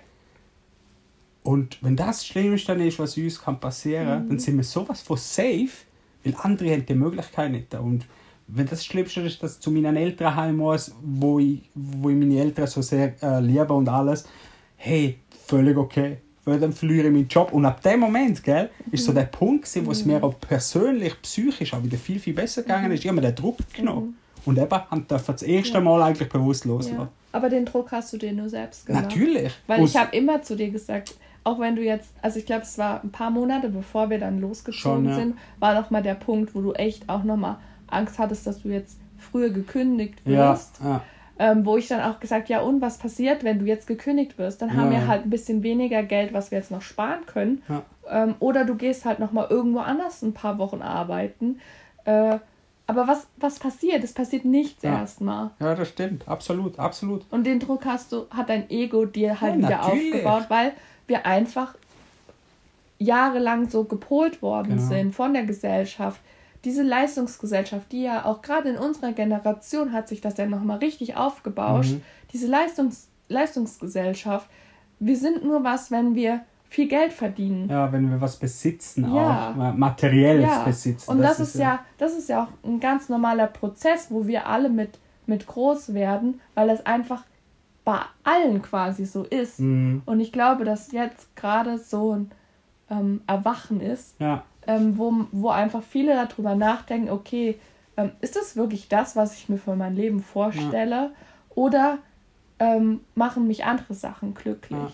Und wenn das das Schlimmste ist, was uns kann passieren kann, mhm. dann sind wir sowas von safe, weil andere haben die Möglichkeit nicht. Und wenn das Schlimmste ist, dass ich zu meinen Eltern heim muss, wo ich, wo ich meine Eltern so sehr äh, liebe und alles, hey, völlig okay. Weil dann verliere ich meinen Job. Und ab dem Moment, gell, ist so mhm. der Punkt, gewesen, wo es mir auch persönlich, psychisch auch wieder viel, viel besser gegangen ist. Ich habe mir den Druck genommen. Mhm. Und eben, haben das erste Mal eigentlich bewusst loslassen. Ja. Aber den Druck hast du dir nur selbst gemacht. Natürlich. Weil ich habe immer zu dir gesagt, auch wenn du jetzt, also ich glaube, es war ein paar Monate, bevor wir dann losgezogen Schon, ja. sind, war noch mal der Punkt, wo du echt auch noch mal Angst hattest, dass du jetzt früher gekündigt wirst. Ja, ja. Ähm, wo ich dann auch gesagt, ja und was passiert, wenn du jetzt gekündigt wirst? Dann haben wir halt ein bisschen weniger Geld, was wir jetzt noch sparen können. Ähm, oder du gehst halt noch mal irgendwo anders ein paar Wochen arbeiten. Äh, aber was, was passiert? Es passiert nichts ja. erstmal. Ja, das stimmt. Absolut, absolut. Und den Druck hast du, hat dein Ego dir halt ja, wieder natürlich. aufgebaut, weil wir einfach jahrelang so gepolt worden genau. sind von der Gesellschaft diese Leistungsgesellschaft, die ja auch gerade in unserer Generation hat sich das ja nochmal richtig aufgebauscht, mhm. diese Leistungs Leistungsgesellschaft, wir sind nur was, wenn wir viel Geld verdienen. Ja, wenn wir was besitzen, ja. auch materielles ja. besitzen. Und das, das ist, ja, ja, das ist ja auch ein ganz normaler Prozess, wo wir alle mit, mit groß werden, weil es einfach bei allen quasi so ist. Mhm. Und ich glaube, dass jetzt gerade so ein ähm, Erwachen ist, ja ähm, wo, wo einfach viele darüber nachdenken, okay, ähm, ist das wirklich das, was ich mir für mein Leben vorstelle? Ja. Oder ähm, machen mich andere Sachen glücklich? Ja.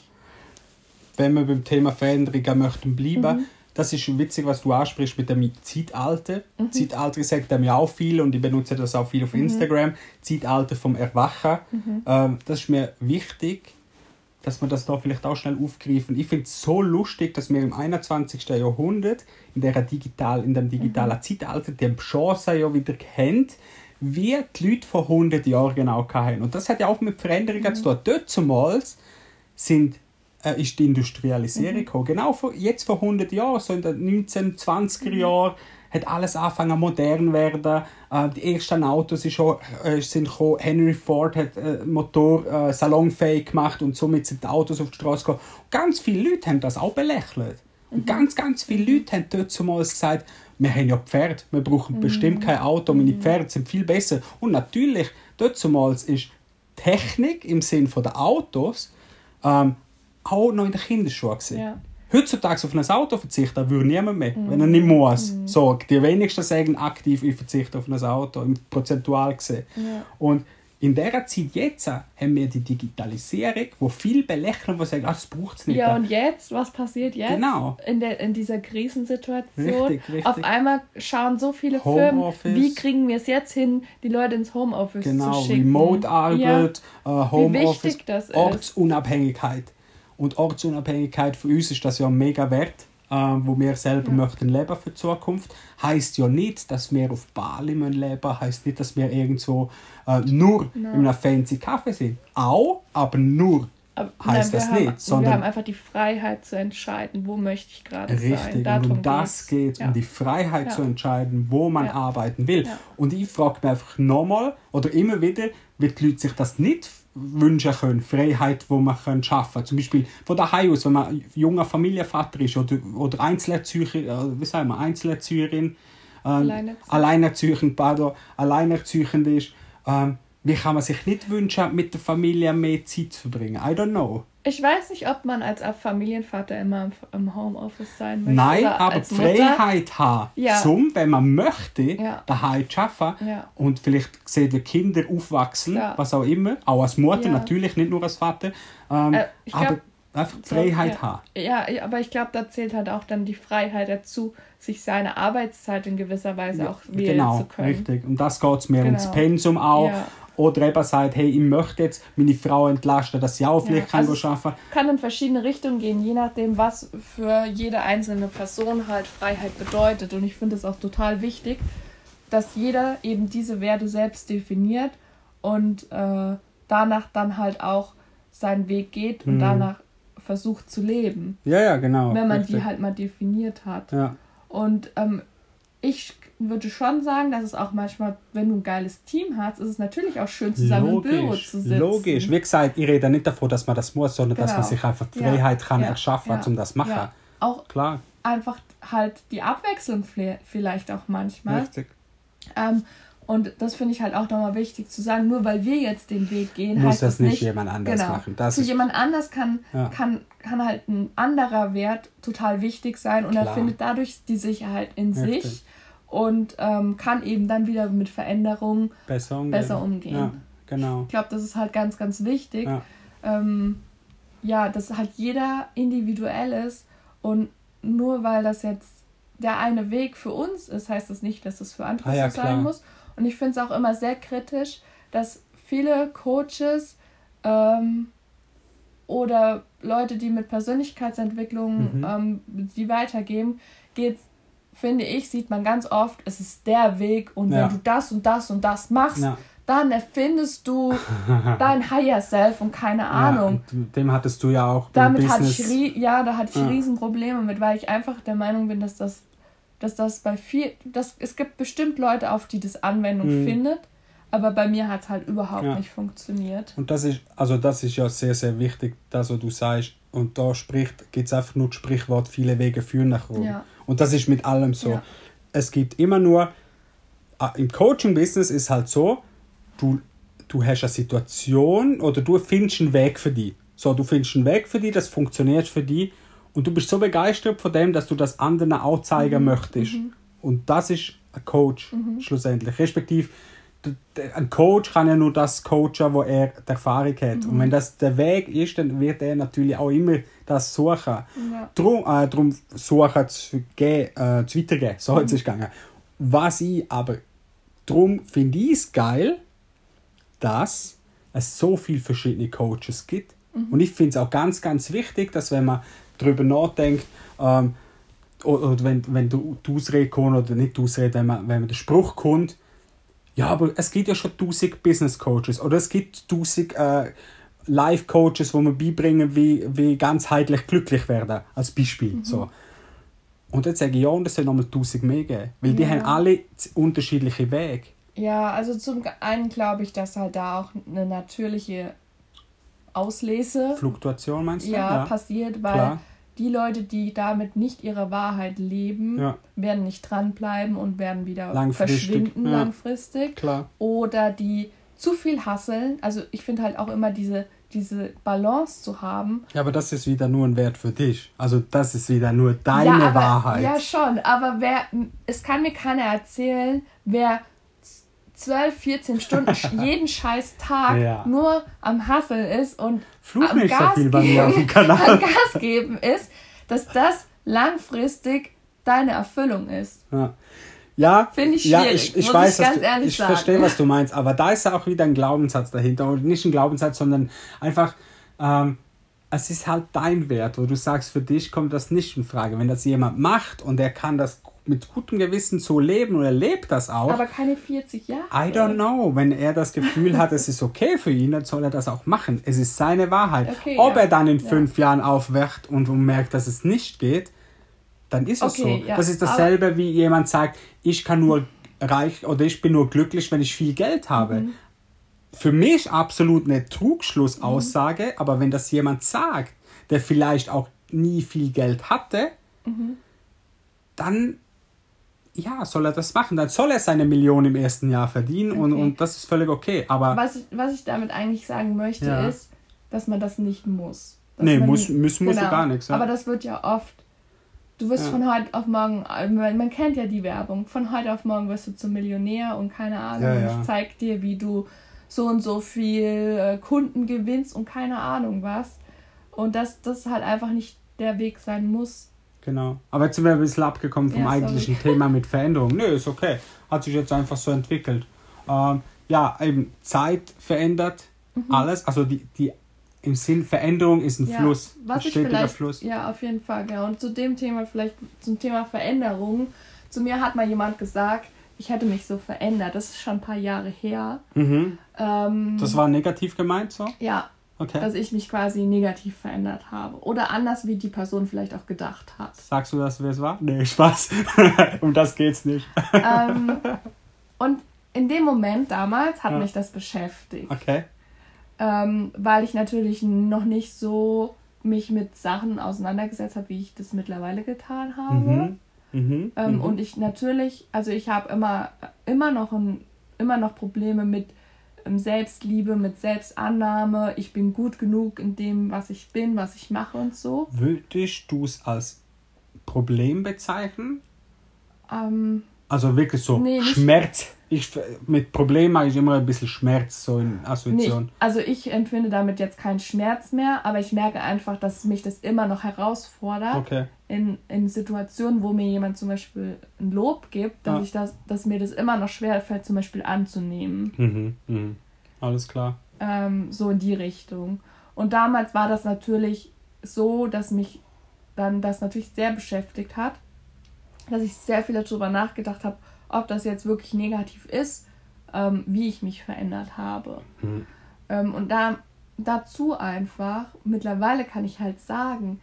Wenn wir beim Thema Veränderungen möchten bleiben, mhm. das ist witzig, was du ansprichst mit dem Zeitalter. Mhm. Zeitalter sagt ja auch viel und ich benutze das auch viel auf mhm. Instagram. Zeitalter vom Erwachen. Mhm. Ähm, das ist mir wichtig, dass wir das da vielleicht auch schnell aufgreifen. Ich finde es so lustig, dass wir im 21. Jahrhundert in, der digital, in dem digitalen mhm. Zeitalter die Chance ja wieder kennt, wie die Leute vor 100 Jahren genau hatten. Und das hat ja auch mit Veränderungen mhm. zu tun. Dort zumals sind, äh, ist die Industrialisierung mhm. gekommen. Genau vor, jetzt vor 100 Jahren, so in den 1920er mhm. Jahren, hat alles angefangen modern werden. Äh, die ersten Autos ist schon, äh, sind gekommen. Henry Ford hat äh, Motor äh, salonfähig gemacht und somit sind die Autos auf die Straße gekommen. ganz viele Leute haben das auch belächelt. Und mhm. ganz, ganz viele Leute haben dort zumals gesagt, wir haben ja Pferde, wir brauchen mhm. bestimmt kein Auto, meine mhm. Pferde sind viel besser. Und natürlich, dort zumals ist Technik im Sinn der Autos ähm, auch noch in den Kinderschuhen gesehen. Ja. Heutzutage auf ein Auto verzichten würde niemand mehr, mm. wenn er nicht muss. Mm. So, die wenigsten sagen aktiv, ich verzichte auf ein Auto, prozentual gesehen. Ja. Und in dieser Zeit jetzt haben wir die Digitalisierung, wo viel belächeln, die sagen, ah, das braucht es nicht. Ja, und jetzt, was passiert jetzt? Genau. In, der, in dieser Krisensituation. Richtig, richtig. Auf einmal schauen so viele Firmen, wie kriegen wir es jetzt hin, die Leute ins Homeoffice genau, zu schicken. Genau, Remote-Arbeit, ja. uh, Homeoffice, das. Ortsunabhängigkeit. Und Ortsunabhängigkeit für uns ist das ja mega wert äh, wo wir selber ja. möchten leben für die Zukunft. Heißt ja nicht, dass wir auf Bali leben müssen, heißt nicht, dass wir irgendwo äh, nur no. in einem fancy Kaffee sind. Auch, aber nur aber, heißt nein, das haben, nicht. Sondern wir haben einfach die Freiheit zu entscheiden, wo möchte ich gerade richtig, sein. Richtig, und um das geht es, ja. um die Freiheit ja. zu entscheiden, wo man arbeiten will. Und ich frage mich einfach nochmal oder immer wieder, wird die Leute sich das nicht wünschen können, Freiheit, die man können schaffen kann. Zum Beispiel von daheim aus, wenn man junger Familienvater ist oder, oder Einzelerziehung, äh, wie sagen wir, Einzelerziehung, ähm, Alleinerziehend, pardon, Alleinerziehend ist, ähm, wie kann man sich nicht wünschen, mit der Familie mehr Zeit zu verbringen? I don't know. Ich weiß nicht, ob man als Familienvater immer im Homeoffice sein möchte. Nein, aber die Freiheit haben, ja. zum, wenn man möchte, ja. daheim zu arbeiten ja. und vielleicht sehen die Kinder aufwachsen, ja. was auch immer, auch als Mutter natürlich, nicht nur als Vater, ähm, äh, glaub, aber einfach die Freiheit ja. haben. Ja, aber ich glaube, da zählt halt auch dann die Freiheit dazu, sich seine Arbeitszeit in gewisser Weise auch wählen genau, zu können. Genau, richtig. Und das geht es mir genau. ums Pensum auch. Oder eben sagt, hey, ich möchte jetzt meine Frau entlasten, dass sie auch vielleicht ja, also kann arbeiten kann in verschiedene Richtungen gehen, je nachdem, was für jede einzelne Person halt Freiheit bedeutet. Und ich finde es auch total wichtig, dass jeder eben diese Werte selbst definiert und äh, danach dann halt auch seinen Weg geht und mhm. danach versucht zu leben. Ja, ja, genau. Wenn man richtig. die halt mal definiert hat. Ja. Und ähm, ich würde schon sagen, dass es auch manchmal, wenn du ein geiles Team hast, ist es natürlich auch schön, zusammen logisch, im Büro zu sitzen. Logisch. Wie gesagt, ich rede nicht davon, dass man das muss, sondern genau. dass man genau. sich einfach Freiheit ja, kann ja, erschaffen ja, um das zu machen. Ja. Auch Klar. einfach halt die Abwechslung vielleicht auch manchmal. Richtig. Ähm, und das finde ich halt auch nochmal wichtig zu sagen, nur weil wir jetzt den Weg gehen, muss heißt das nicht jemand anders genau, machen. Das Für jemand anders kann, ja. kann, kann halt ein anderer Wert total wichtig sein und Klar. er findet dadurch die Sicherheit in Richtig. sich und ähm, kann eben dann wieder mit Veränderungen besser umgehen. Besser umgehen. Ja, genau. Ich glaube, das ist halt ganz, ganz wichtig. Ja. Ähm, ja, dass halt jeder individuell ist und nur weil das jetzt der eine Weg für uns ist, heißt das nicht, dass es für andere ah, ja, so sein muss. Und ich finde es auch immer sehr kritisch, dass viele Coaches ähm, oder Leute, die mit Persönlichkeitsentwicklung mhm. ähm, die weitergeben, geht finde ich, sieht man ganz oft, es ist der Weg und ja. wenn du das und das und das machst, ja. dann erfindest du dein Higher Self und keine Ahnung. Ja, und dem hattest du ja auch Damit hatte ich, ja, da hatte ich ja. Riesenprobleme mit, weil ich einfach der Meinung bin, dass das, dass das bei viel, dass, es gibt bestimmt Leute, auf die das Anwendung mhm. findet, aber bei mir hat es halt überhaupt nicht funktioniert. Und das ist, also das ist ja sehr, sehr wichtig, dass du sagst, und da spricht, gibt es einfach nur das Sprichwort, viele Wege führen nach Rom. Ja. Und das ist mit allem so. Ja. Es gibt immer nur, ah, im Coaching-Business ist halt so, du, du hast eine Situation oder du findest einen Weg für dich. So, du findest einen Weg für dich, das funktioniert für dich und du bist so begeistert von dem, dass du das anderen auch zeigen mhm. möchtest. Mhm. Und das ist ein Coach mhm. schlussendlich. Respektive, ein Coach kann ja nur das coachen, wo er die Erfahrung hat. Mhm. Und wenn das der Weg ist, dann wird er natürlich auch immer das suchen. Ja. Drum, äh, drum suchen zu, gehen, äh, zu weitergehen. So hat es gegangen. Was ich aber, drum finde ich es geil, dass es so viele verschiedene Coaches gibt. Und ich finde es auch ganz, ganz wichtig, dass wenn man darüber nachdenkt, ähm, oder, oder wenn, wenn du die Ausrede kommt oder nicht die Ausrede, wenn man, wenn man der Spruch kommt, ja, aber es gibt ja schon 1000 Business Coaches oder es gibt 1000 äh, Life Coaches, wo man beibringen, wie, wie ganzheitlich glücklich werden, als Beispiel. So. Und jetzt sage ich ja, und es soll nochmal 1000 mehr geben, weil die Ja. haben alle unterschiedliche Wege. Ja, also zum einen glaube ich, dass halt da auch eine natürliche Auslese Fluktuation meinst du? ja, passiert, weil Klar. Die Leute, die damit nicht ihre Wahrheit leben, Ja. werden nicht dranbleiben und werden wieder Langfristig, verschwinden ja. langfristig. Klar. Oder die zu viel hasseln. Also ich finde halt auch immer diese, diese Balance zu haben. Ja, aber das ist wieder nur ein Wert für dich. Also das ist wieder nur deine ja, aber, Wahrheit. Ja, schon. Aber wer, es kann mir keiner erzählen, wer 12, 14 Stunden jeden scheiß Tag Ja. nur am Hasseln ist und Fluch nicht so Gas viel bei mir auf dem geben- Kanal. am Gas geben ist, dass das langfristig deine Erfüllung ist. Ja. Ja, Finde ich ja, schwierig, ich, ich muss weiß, ich du, ehrlich ich verstehe, was du meinst, aber da ist auch wieder ein Glaubenssatz dahinter. Und nicht ein Glaubenssatz, sondern einfach, ähm, es ist halt dein Wert, wo du sagst, für dich kommt das nicht in Frage. Wenn das jemand macht und er kann das mit gutem Gewissen so leben und er lebt das auch, Aber keine 40 Jahre. I don't know. Wenn er das Gefühl hat, es ist okay für ihn, dann soll er das auch machen. Es ist seine Wahrheit. Okay, Ob ja. er dann in Ja. fünf Jahren aufwacht und merkt, dass es nicht geht, dann ist es Okay, so. ja. Das ist dasselbe, wie jemand sagt, ich kann nur reich oder ich bin nur glücklich, wenn ich viel Geld habe. Mhm. Für mich absolut eine Trugschlussaussage, aber wenn das jemand sagt, der vielleicht auch nie viel Geld hatte, Mhm. dann ja, soll er das machen. Dann soll er seine Million im ersten Jahr verdienen und, Okay. und das ist völlig okay. Aber Was ich, was ich damit eigentlich sagen möchte, Ja. ist, dass man das nicht muss. Dass Nee, muss- müssen musst du gar nichts, ja. Aber das wird ja oft. Du wirst Ja. von heute auf morgen, man, kennt ja die Werbung, von heute auf morgen wirst du zum Millionär und keine Ahnung, und ich zeig dir, wie du so und so viel äh, Kunden gewinnst und keine Ahnung was. Und dass das halt einfach nicht der Weg sein muss. Genau. Aber jetzt sind wir ein bisschen abgekommen vom Ja, sorry. eigentlichen Thema mit Veränderung. Nö, ist okay. Hat sich jetzt einfach so entwickelt. Ähm, ja, eben Zeit verändert alles. Also die, die im Sinn Veränderung ist ein Mhm. Ja, Fluss. Was ein ich stetiger vielleicht, Fluss. ja, auf jeden Fall, genau. Und zu dem Thema, vielleicht zum Thema Veränderung. Zu mir hat mal jemand gesagt, ich hätte mich so verändert. Das ist schon ein paar Jahre her. Mhm. Ähm, Das war negativ gemeint so? ja, Okay. dass ich mich quasi negativ verändert habe. Oder anders, wie die Person vielleicht auch gedacht hat. Sagst du das, wer es war? Nee, Spaß. um das geht's nicht. ähm, und in dem Moment damals hat Ja. mich das beschäftigt. Okay. ähm, weil ich natürlich noch nicht so mich mit Sachen auseinandergesetzt habe, wie ich das mittlerweile getan habe. Mhm. Mhm. Ähm, mhm. Und ich natürlich, also ich habe immer, immer noch ein, immer noch Probleme mit Selbstliebe, mit Selbstannahme. Ich bin gut genug in dem, was ich bin, was ich mache und so. Würdest du es als Problem bezeichnen? Ähm, Also wirklich so Nee, Schmerz. Ich, mit Problem mache ich immer ein bisschen Schmerz, so in nee, Assoziation. also ich empfinde damit jetzt keinen Schmerz mehr, aber ich merke einfach, dass mich das immer noch herausfordert. Okay. in, in Situationen, wo mir jemand zum Beispiel ein Lob gibt, dass, Ja. ich das, dass mir das immer noch schwer fällt, zum Beispiel anzunehmen. Mhm. Mhm. Alles klar. Ähm, so in die Richtung. Und damals war das natürlich so, dass mich dann das natürlich sehr beschäftigt hat, dass ich sehr viel darüber nachgedacht habe, ob das jetzt wirklich negativ ist, ähm, wie ich mich verändert habe. Mhm. Ähm, und da, dazu einfach, mittlerweile kann ich halt sagen,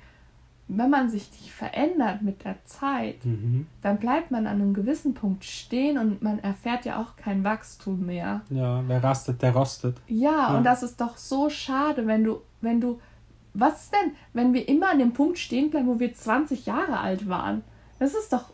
wenn man sich nicht verändert mit der Zeit, Mhm. dann bleibt man an einem gewissen Punkt stehen und man erfährt ja auch kein Wachstum mehr. Ja, wer rastet, der rostet. Ja, Ja. und das ist doch so schade, wenn du, wenn du, was ist denn, wenn wir immer an dem Punkt stehen bleiben, wo wir 20 Jahre alt waren? Das ist doch,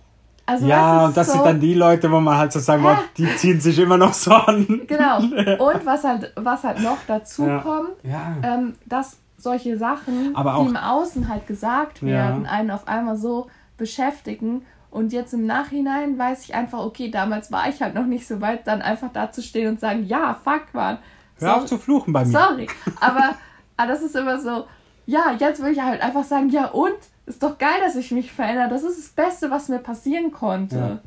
also ja, und das so, sind dann die Leute, wo man halt so sagen Hä? wollte, die ziehen sich immer noch so an. Genau. Und was halt, was halt noch dazu Ja. kommt, Ja. ähm, dass solche Sachen, Aber auch- die im Außen halt gesagt Ja. werden, einen auf einmal so beschäftigen Und jetzt im Nachhinein weiß ich einfach, okay, damals war ich halt noch nicht so weit, dann einfach da zu stehen und sagen, ja, fuck, man. Hör auf zu fluchen bei mir. Sorry, aber, aber das ist immer so, ja, jetzt will ich halt einfach sagen, ja und? Ist doch geil, dass ich mich verändere. Das ist das Beste, was mir passieren konnte.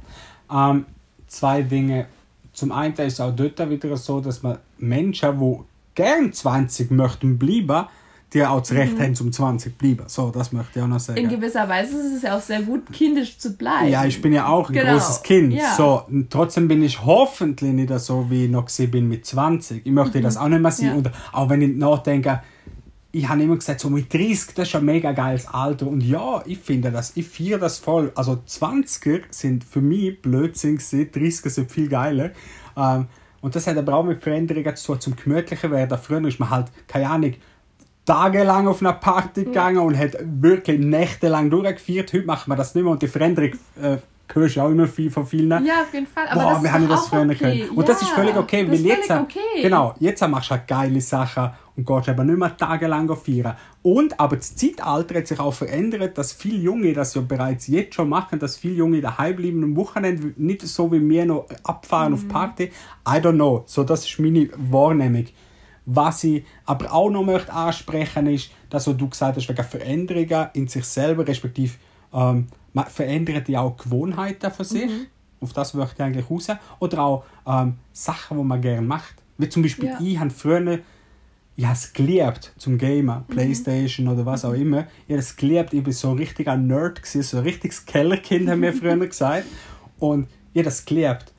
Ja. Ähm, zwei Dinge. Zum einen ist es auch dort wieder so, dass man Menschen, die gern 20 möchten bleiben, die auch das Recht mhm. haben, zum 20 bleiben. So, das möchte ich auch noch sagen. In gewisser Weise ist es ja auch sehr gut, kindisch zu bleiben. Ja, ich bin ja auch ein genau. großes Kind. Ja. So, trotzdem bin ich hoffentlich nicht so, wie ich noch bin mit 20. Ich möchte mhm. das auch nicht mehr sein. Ja. Und auch wenn ich nachdenke, ich habe immer gesagt, so mit 30, das ist ein mega geiles Alter. Und ja, ich finde das, ich feiere das voll. Also 20er sind für mich Blödsinn 30er sind viel geiler. Ähm, und das hat aber auch mit Veränderungen zu tun, zum gemütlicher werden. Früher ist man halt, keine Ahnung, tagelang auf einer Party gegangen und hat wirklich nächtelang durchgeführt. Heute macht man das nicht mehr und die Veränderung äh, hörst du auch immer viel von vielen. Ja, auf jeden Fall. Aber Boah, das wir haben das früher okay. können. Und ja, das ist völlig okay, weil jetzt, okay. genau, jetzt machst du halt geile Sachen und gehst aber nicht mehr tagelang feiern. Und, aber das Zeitalter hat sich auch verändert, dass viele Junge das ja bereits jetzt schon machen, dass viele Junge daheim bleiben am Wochenende, nicht so wie wir noch abfahren mhm. auf Party. I don't know. So, das ist meine Wahrnehmung. Was ich aber auch noch möchte ansprechen ist, dass was du gesagt hast, wegen Veränderungen in sich selber, respektive ähm, man verändert ja auch Gewohnheiten von sich. Mhm. Auf das möchte ich eigentlich raus. Oder auch ähm, Sachen, die man gerne macht. Wie zum Beispiel, ja. ich habe früher ich habe es geliebt zum Gamen, mhm. Playstation oder was auch immer. Ich habe es geliebt, ich war so ein richtiger Nerd, gewesen, so ein richtiges Kellerkind, haben wir früher gesagt. Und ich habe das geliebt.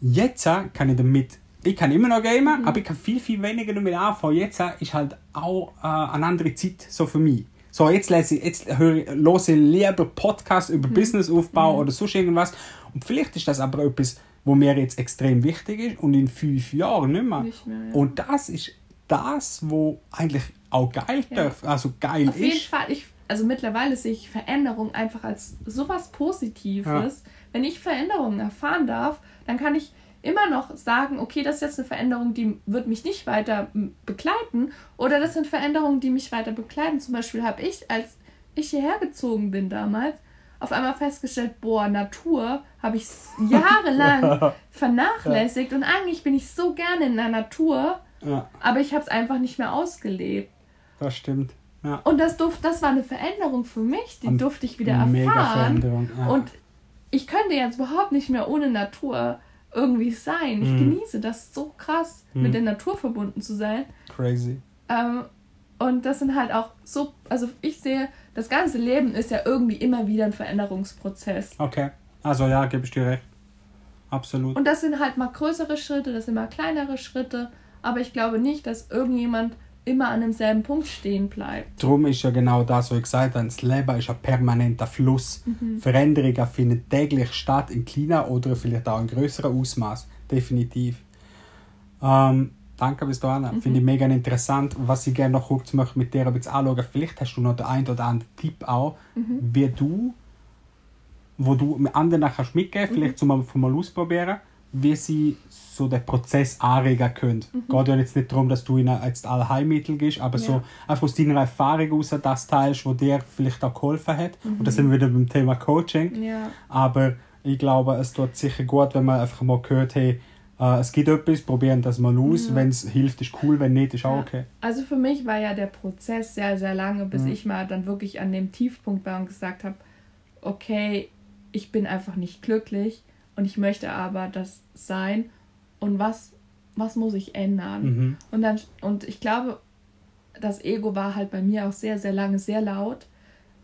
Jetzt kann ich damit, ich kann immer noch gamen, mhm. aber ich kann viel, viel weniger damit anfangen. Jetzt ist halt auch äh, eine andere Zeit so für mich. So, jetzt lese ich, jetzt höre ich, höre lieber Podcasts über mhm. Businessaufbau mhm. oder sonst irgendwas. Und vielleicht ist das aber etwas, wo mir jetzt extrem wichtig ist und in fünf Jahren nicht mehr. Nicht mehr ja. Und das ist das, wo eigentlich auch geil ja. darf, also geil Auf ist. Auf jeden Fall, ich, also mittlerweile sehe ich Veränderung einfach als sowas Positives. Ja. Wenn ich Veränderungen erfahren darf, dann kann ich immer noch sagen, okay, das ist jetzt eine Veränderung, die wird mich nicht weiter begleiten oder das sind Veränderungen, die mich weiter begleiten. Zum Beispiel habe ich, als ich hierher gezogen bin damals, auf einmal festgestellt, boah, Natur habe ich jahrelang vernachlässigt und eigentlich bin ich so gerne in der Natur, ja. aber ich habe es einfach nicht mehr ausgelebt. Das stimmt. Ja. Und das, durf, das war eine Veränderung für mich, die und durfte ich wieder erfahren. Ja. Und ich könnte jetzt überhaupt nicht mehr ohne Natur irgendwie sein. Ich mm. genieße das so krass, mm. mit der Natur verbunden zu sein. Crazy. Ähm, und das sind halt auch so, also ich sehe, das ganze Leben ist ja irgendwie immer wieder ein Veränderungsprozess. Okay. Also ja, gebe ich dir recht. Absolut. Und das sind halt mal größere Schritte, das sind mal kleinere Schritte, aber ich glaube nicht, dass irgendjemand immer an demselben Punkt stehen bleibt. Darum ist ja genau das, was ich gesagt habe, das Leben ist ein permanenter Fluss. Mhm. Veränderungen finden täglich statt, in kleiner oder vielleicht auch in größerem Ausmaß. Definitiv. Ähm, danke bis dahin. Mhm. Finde ich mega interessant. Was ich gerne noch kurz möchte mit dir ein bisschen anschauen, vielleicht hast du noch den einen oder anderen Tipp auch, mhm. wie du, wo du mit anderen kannst mitgeben, vielleicht mhm. zum mal ausprobieren, wie sie so den Prozess anregen können. Mhm. Geht ja jetzt nicht darum, dass du ihnen jetzt alle Heilmittel gibst, aber ja. so einfach aus deiner Erfahrung heraus das teilst, was dir vielleicht auch geholfen hat. Mhm. Und da sind wir wieder beim Thema Coaching. Ja. Aber ich glaube, es tut sicher gut, wenn man einfach mal hört, hey, äh, es gibt etwas, probieren das mal aus. Mhm. Wenn es hilft, ist cool, wenn nicht, ist auch okay. Also für mich war ja der Prozess sehr, sehr lange, bis mhm. ich mal dann wirklich an dem Tiefpunkt war und gesagt habe, okay, ich bin einfach nicht glücklich und ich möchte aber das sein und was, was muss ich ändern? Mhm. Und, dann, und ich glaube, das Ego war halt bei mir auch sehr, sehr lange sehr laut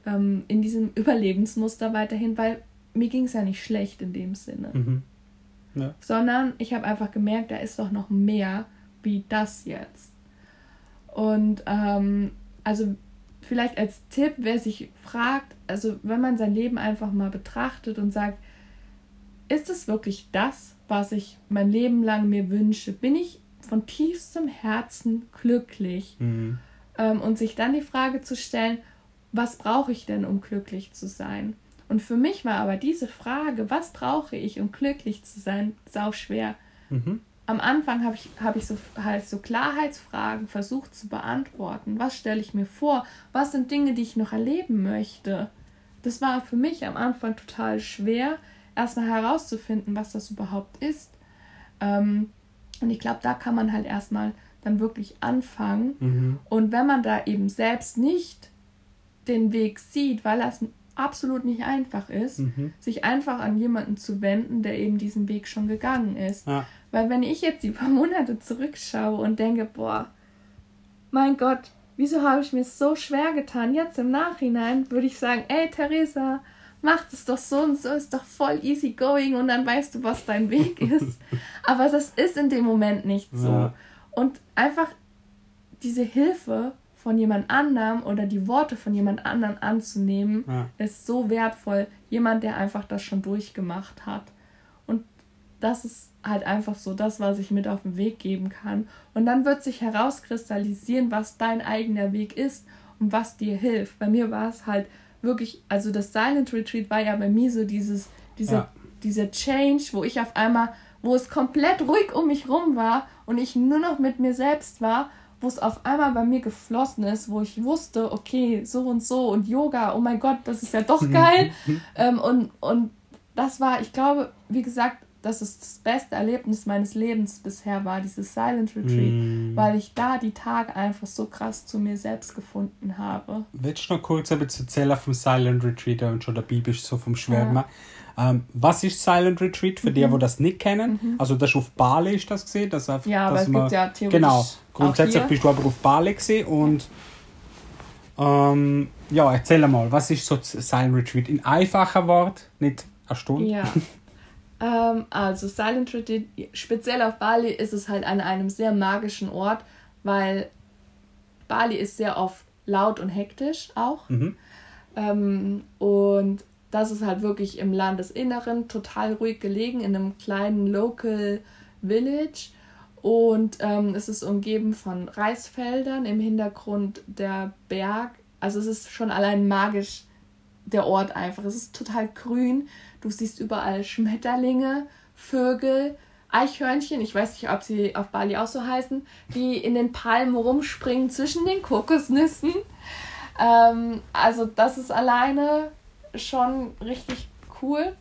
ähm, in diesem Überlebensmuster weiterhin, weil mir ging es ja nicht schlecht in dem Sinne. Mhm. Ja. Sondern ich habe einfach gemerkt, da ist doch noch mehr wie das jetzt. Und ähm, also vielleicht als Tipp, wer sich fragt, also wenn man sein Leben einfach mal betrachtet und sagt, ist es wirklich das, was ich mein Leben lang mir wünsche? Bin ich von tiefstem Herzen glücklich? Mhm. Ähm, und sich dann die Frage zu stellen, was brauche ich denn, um glücklich zu sein? Und für mich war aber diese Frage, was brauche ich, um glücklich zu sein, sau schwer. Mhm. Am Anfang habe ich, hab ich so, halt so Klarheitsfragen versucht zu beantworten. Was stelle ich mir vor? Was sind Dinge, die ich noch erleben möchte? das war für mich am Anfang total schwer, erstmal herauszufinden, was das überhaupt ist. Ähm, und ich glaube, da kann man halt erstmal dann wirklich anfangen. Mhm. Und wenn man da eben selbst nicht den Weg sieht, weil das absolut nicht einfach ist, Mhm. sich einfach an jemanden zu wenden, der eben diesen Weg schon gegangen ist. Ja. Weil wenn ich jetzt die paar Monate zurückschaue und denke, boah, mein Gott, wieso habe ich mir so schwer getan? Jetzt im Nachhinein würde ich sagen, ey Theresa, mach das doch so und so, ist doch voll easy going und dann weißt du, was dein Weg ist. Aber das ist in dem Moment nicht so. Ja. Und einfach diese Hilfe von jemand anderem oder die Worte von jemand anderem anzunehmen, Ja. ist so wertvoll. Jemand, der einfach das schon durchgemacht hat. Und das ist halt einfach so das, was ich mit auf den Weg geben kann. Und dann wird sich herauskristallisieren, was dein eigener Weg ist und was dir hilft. Bei mir war es halt wirklich, also das Silent Retreat war ja bei mir so dieses, dieser, Ja. dieser Change, wo ich auf einmal, wo es komplett ruhig um mich rum war und ich nur noch mit mir selbst war, wo es auf einmal bei mir geflossen ist, wo ich wusste, okay, so und so und Yoga, oh mein Gott, das ist ja doch geil. ähm, und, und das war, ich glaube, wie gesagt, dass es das beste Erlebnis meines Lebens bisher war, dieses Silent Retreat, Mhm. weil ich da die Tage einfach so krass zu mir selbst gefunden habe. Willst du noch kurz etwas erzählen vom Silent Retreat, du schon dabei bist, so vom Schwärmen? Ähm, was ist Silent Retreat für Mhm. die, die das nicht kennen? Also das auf Bali ist das gesehen, dass einfach, Ja, aber dass es man, gibt ja theoretisch genau. Grundsätzlich bist du aber auf Bali gesehen und ähm, ja, erzähl mal, was ist so das Silent Retreat in einfacher Wort, nicht eine Stunde? Ja. ähm, also Silent Retreat, speziell auf Bali ist es halt an einem sehr magischen Ort, weil Bali ist sehr oft laut und hektisch auch. Mhm. Ähm, und das ist halt wirklich im Landesinneren total ruhig gelegen, in einem kleinen Local Village. Und ähm, es ist umgeben von Reisfeldern, im Hintergrund der Berg. Also es ist schon allein magisch, der Ort einfach. Es ist total grün. Du siehst überall Schmetterlinge, Vögel, Eichhörnchen, ich weiß nicht, ob sie auf Bali auch so heißen, die in den Palmen rumspringen zwischen den Kokosnüssen. Ähm, also das ist alleine schon richtig cool.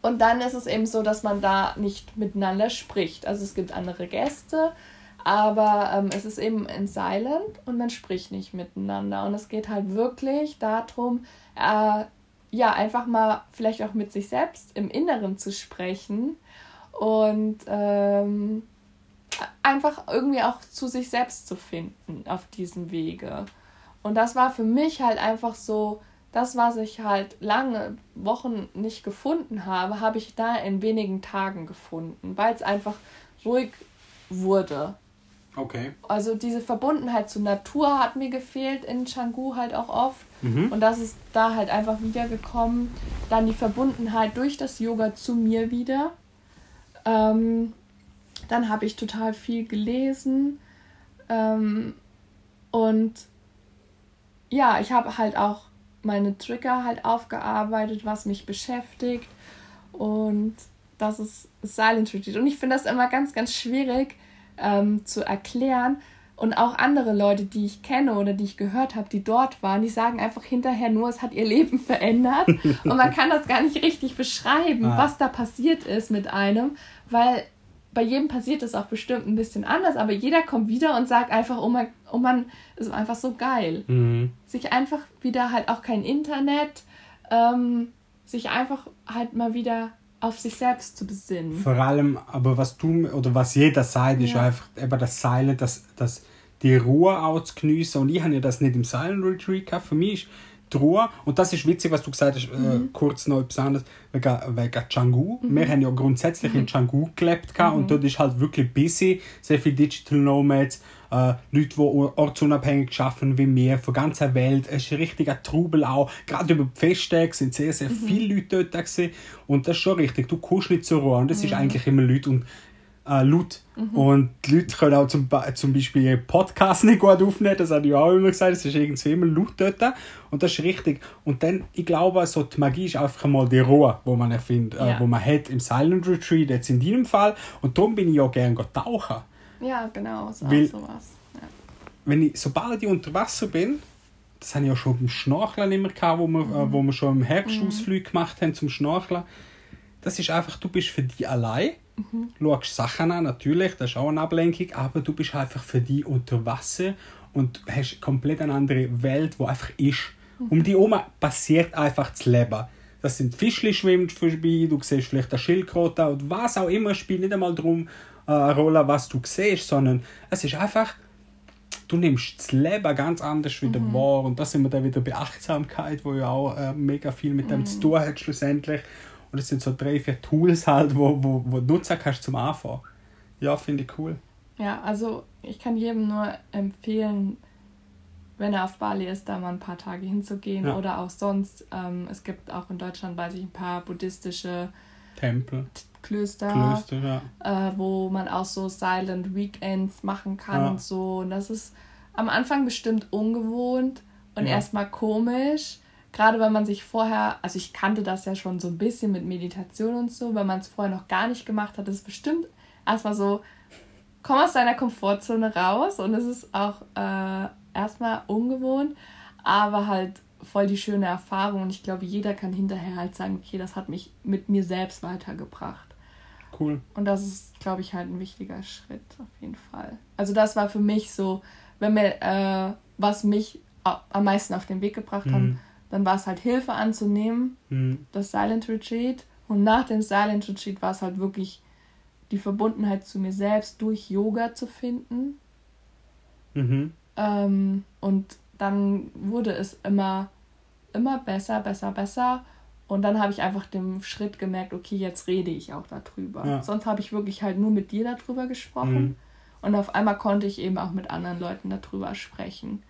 Und dann ist es eben so, dass man da nicht miteinander spricht. Also es gibt andere Gäste, aber ähm, es ist eben in Silent und man spricht nicht miteinander. Und es geht halt wirklich darum, äh, ja, einfach mal vielleicht auch mit sich selbst im Inneren zu sprechen und ähm, einfach irgendwie auch zu sich selbst zu finden auf diesem Wege. Und das war für mich halt einfach so, das, was ich halt lange Wochen nicht gefunden habe, habe ich da in wenigen Tagen gefunden, weil es einfach ruhig wurde. Okay. Also diese Verbundenheit zur Natur hat mir gefehlt in Canggu halt auch oft. Mhm. Und das ist da halt einfach wiedergekommen. Dann die Verbundenheit durch das Yoga zu mir wieder. Ähm, dann habe ich total viel gelesen. Ähm, und ja, ich habe halt auch meine Trigger halt aufgearbeitet, was mich beschäftigt. Und das ist Silent Retreat. Und ich finde das immer ganz, ganz schwierig ähm, zu erklären. Und auch andere Leute, die ich kenne oder die ich gehört habe, die dort waren, die sagen einfach hinterher nur, es hat ihr Leben verändert. Und man kann das gar nicht richtig beschreiben, Ah. was da passiert ist mit einem, weil bei jedem passiert es auch bestimmt ein bisschen anders, aber jeder kommt wieder und sagt einfach, oh man, oh man, ist einfach so geil. Mhm. Sich einfach wieder halt auch kein Internet, ähm, sich einfach halt mal wieder auf sich selbst zu besinnen. Vor allem, aber was du oder was jeder sagt, ist Ja. einfach eben das Silent, das, das, die Ruhe auch zu geniessen. Und ich habe ja das nicht im Silent Retreat gehabt. Für mich ist Ruhe, und das ist witzig, was du gesagt hast, äh, kurz noch etwas anderes, wegen, wegen Canggu. Wir haben ja grundsätzlich in Canggu gelebt gehabt, und dort ist halt wirklich busy, sehr viele Digital Nomads, äh, Leute, die ortsunabhängig arbeiten wie wir, von ganzer Welt. Es ist ein richtiger Trubel auch. Gerade über die Festtage sind sehr, sehr viele Leute dort gewesen. Und das ist schon richtig. Du kommst nicht zur Ruhe. Und das ist eigentlich immer Leute und äh, laut. Und die Leute können auch zum, zum Beispiel ihren Podcast nicht gut aufnehmen. Das habe ich auch immer gesagt. Es ist irgendwie immer laut dort. Und das ist richtig. Und dann, ich glaube, so die Magie ist einfach mal die Ruhe, die man erfindet, äh, Ja. wo man hat im Silent Retreat, jetzt in deinem Fall. Und darum bin ich auch gerne tauchen. Ja, genau, so Weil- sowas. Ja. wenn ich, sobald ich unter Wasser bin, das habe ich ja schon beim Schnorcheln immer gehabt, wo wir, mhm. äh, wo wir schon im Herbstausflug mhm. gemacht haben zum Schnorcheln. Das ist einfach, du bist für dich allein, mhm. schaust Sachen an, natürlich, das ist auch eine Ablenkung, aber du bist einfach für dich unter Wasser und hast komplett eine andere Welt, wo einfach ist. Mhm. Um dich herum passiert einfach das Leben. Das sind Fischli schwimmt vorbei, du siehst vielleicht eine Schildkröte und was auch immer, spielt nicht einmal darum äh, eine Rolle, was du siehst, sondern es ist einfach du nimmst das Leben ganz anders wieder mhm. wahr. Und da sind wir dann wieder bei Achtsamkeit, wo ja auch äh, mega viel mit dem mhm. zu tun hat schlussendlich. Und es sind so drei, vier Tools halt, wo, wo, wo du nutzen kannst zum Anfangen. Ja, finde ich cool. Ja, also ich kann jedem nur empfehlen, wenn er auf Bali ist, da mal ein paar Tage hinzugehen ja. oder auch sonst. Ähm, es gibt auch in Deutschland, weiß ich, ein paar buddhistische Tempel. Klöster, Klöster ja. äh, wo man auch so Silent Weekends machen kann ja. und so. Und das ist am Anfang bestimmt ungewohnt und erstmal komisch. Gerade wenn man sich vorher, also ich kannte das ja schon so ein bisschen mit Meditation und so, wenn man es vorher noch gar nicht gemacht hat, ist es bestimmt erstmal so, komm aus deiner Komfortzone raus und es ist auch äh, erstmal ungewohnt, aber halt voll die schöne Erfahrung und ich glaube, jeder kann hinterher halt sagen, okay, das hat mich mit mir selbst weitergebracht. Cool. Und das ist, glaube ich, halt ein wichtiger Schritt auf jeden Fall. Also das war für mich so, wenn mir, äh, was mich am meisten auf den Weg gebracht mhm. hat, dann war es halt Hilfe anzunehmen, mhm. das Silent Retreat. Und nach dem Silent Retreat war es halt wirklich die Verbundenheit zu mir selbst durch Yoga zu finden. Mhm. Ähm, und dann wurde es immer, immer besser, besser, besser. Und dann habe ich einfach den Schritt gemerkt, okay, jetzt rede ich auch darüber. Ja. Sonst habe ich wirklich halt nur mit dir darüber gesprochen. Mhm. Und auf einmal konnte ich eben auch mit anderen Leuten darüber sprechen.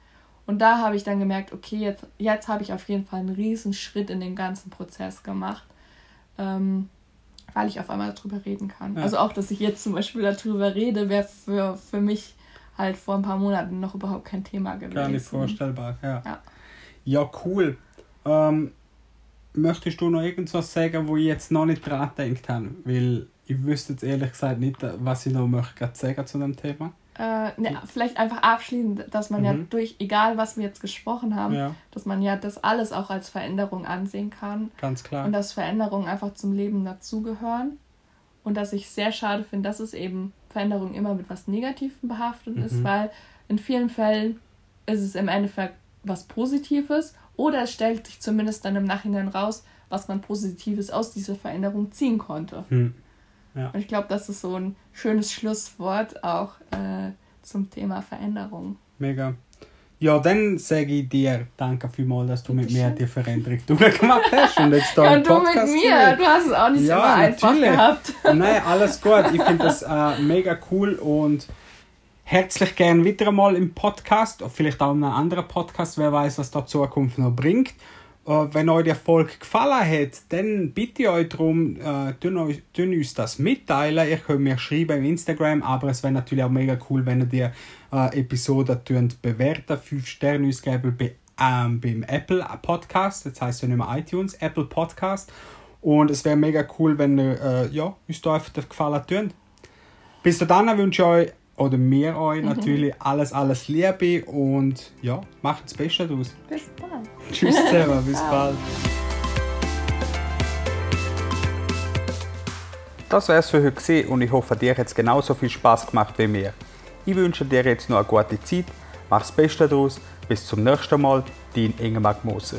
Und da habe ich dann gemerkt, okay, jetzt, jetzt habe ich auf jeden Fall einen riesen Schritt in den ganzen Prozess gemacht, ähm, weil ich auf einmal darüber reden kann. Ja. Also auch, dass ich jetzt zum Beispiel darüber rede, wäre für, für mich halt vor ein paar Monaten noch überhaupt kein Thema gewesen. Gar nicht vorstellbar, ja. Ja, ja cool. Ähm, möchtest du noch irgendwas sagen, wo ich jetzt noch nicht dran gedacht habe? Weil ich wüsste jetzt ehrlich gesagt nicht, was ich noch möchte sagen zu dem Thema. Äh, ne, vielleicht einfach abschließend, dass man mhm. ja durch, egal was wir jetzt gesprochen haben, ja. dass man ja das alles auch als Veränderung ansehen kann. Ganz klar. Und dass Veränderungen einfach zum Leben dazugehören. Und dass ich sehr schade finde, dass es eben Veränderung immer mit was Negativem behaftet mhm. ist, weil in vielen Fällen ist es im Endeffekt was Positives oder es stellt sich zumindest dann im Nachhinein raus, was man Positives aus dieser Veränderung ziehen konnte. Hm. Ja. Und ich glaube, das ist so ein schönes Schlusswort auch äh, zum Thema Veränderung. Mega. Ja, dann sage ich dir danke vielmals, dass du mit mir die Veränderung durchgemacht hast und jetzt da ja, und du mit mir, du hast es auch nicht ja, immer einfach natürlich. gehabt. Nein, alles gut. Ich finde das äh, mega cool und herzlich gern wieder einmal im Podcast, vielleicht auch in einem anderen Podcast, wer weiß, was da Zukunft noch bringt. Äh, wenn euch die Folge gefallen hat, dann bitte ich euch darum, äh, tun, uns das mitteilen. Ihr könnt mir schreiben im Instagram, aber es wäre natürlich auch mega cool, wenn ihr die äh, Episode bewerten, 5 Sterne uns geben bei, ähm, beim Apple Podcast, das heißt ja nicht mehr iTunes, Apple Podcast. Und es wäre mega cool, wenn ihr äh, ja, uns da einfach Gefallen tun. Bis dahin wünsche ich euch oder mir euch mhm. natürlich alles, alles Liebe und ja, macht das Beste daraus. Bis bald. Tschüss zusammen, bis bald. Das wäre es für heute und ich hoffe, dir hat es genauso viel Spaß gemacht wie mir. Ich wünsche dir jetzt noch eine gute Zeit, mach das Beste daraus, bis zum nächsten Mal, dein Ingemar Moser.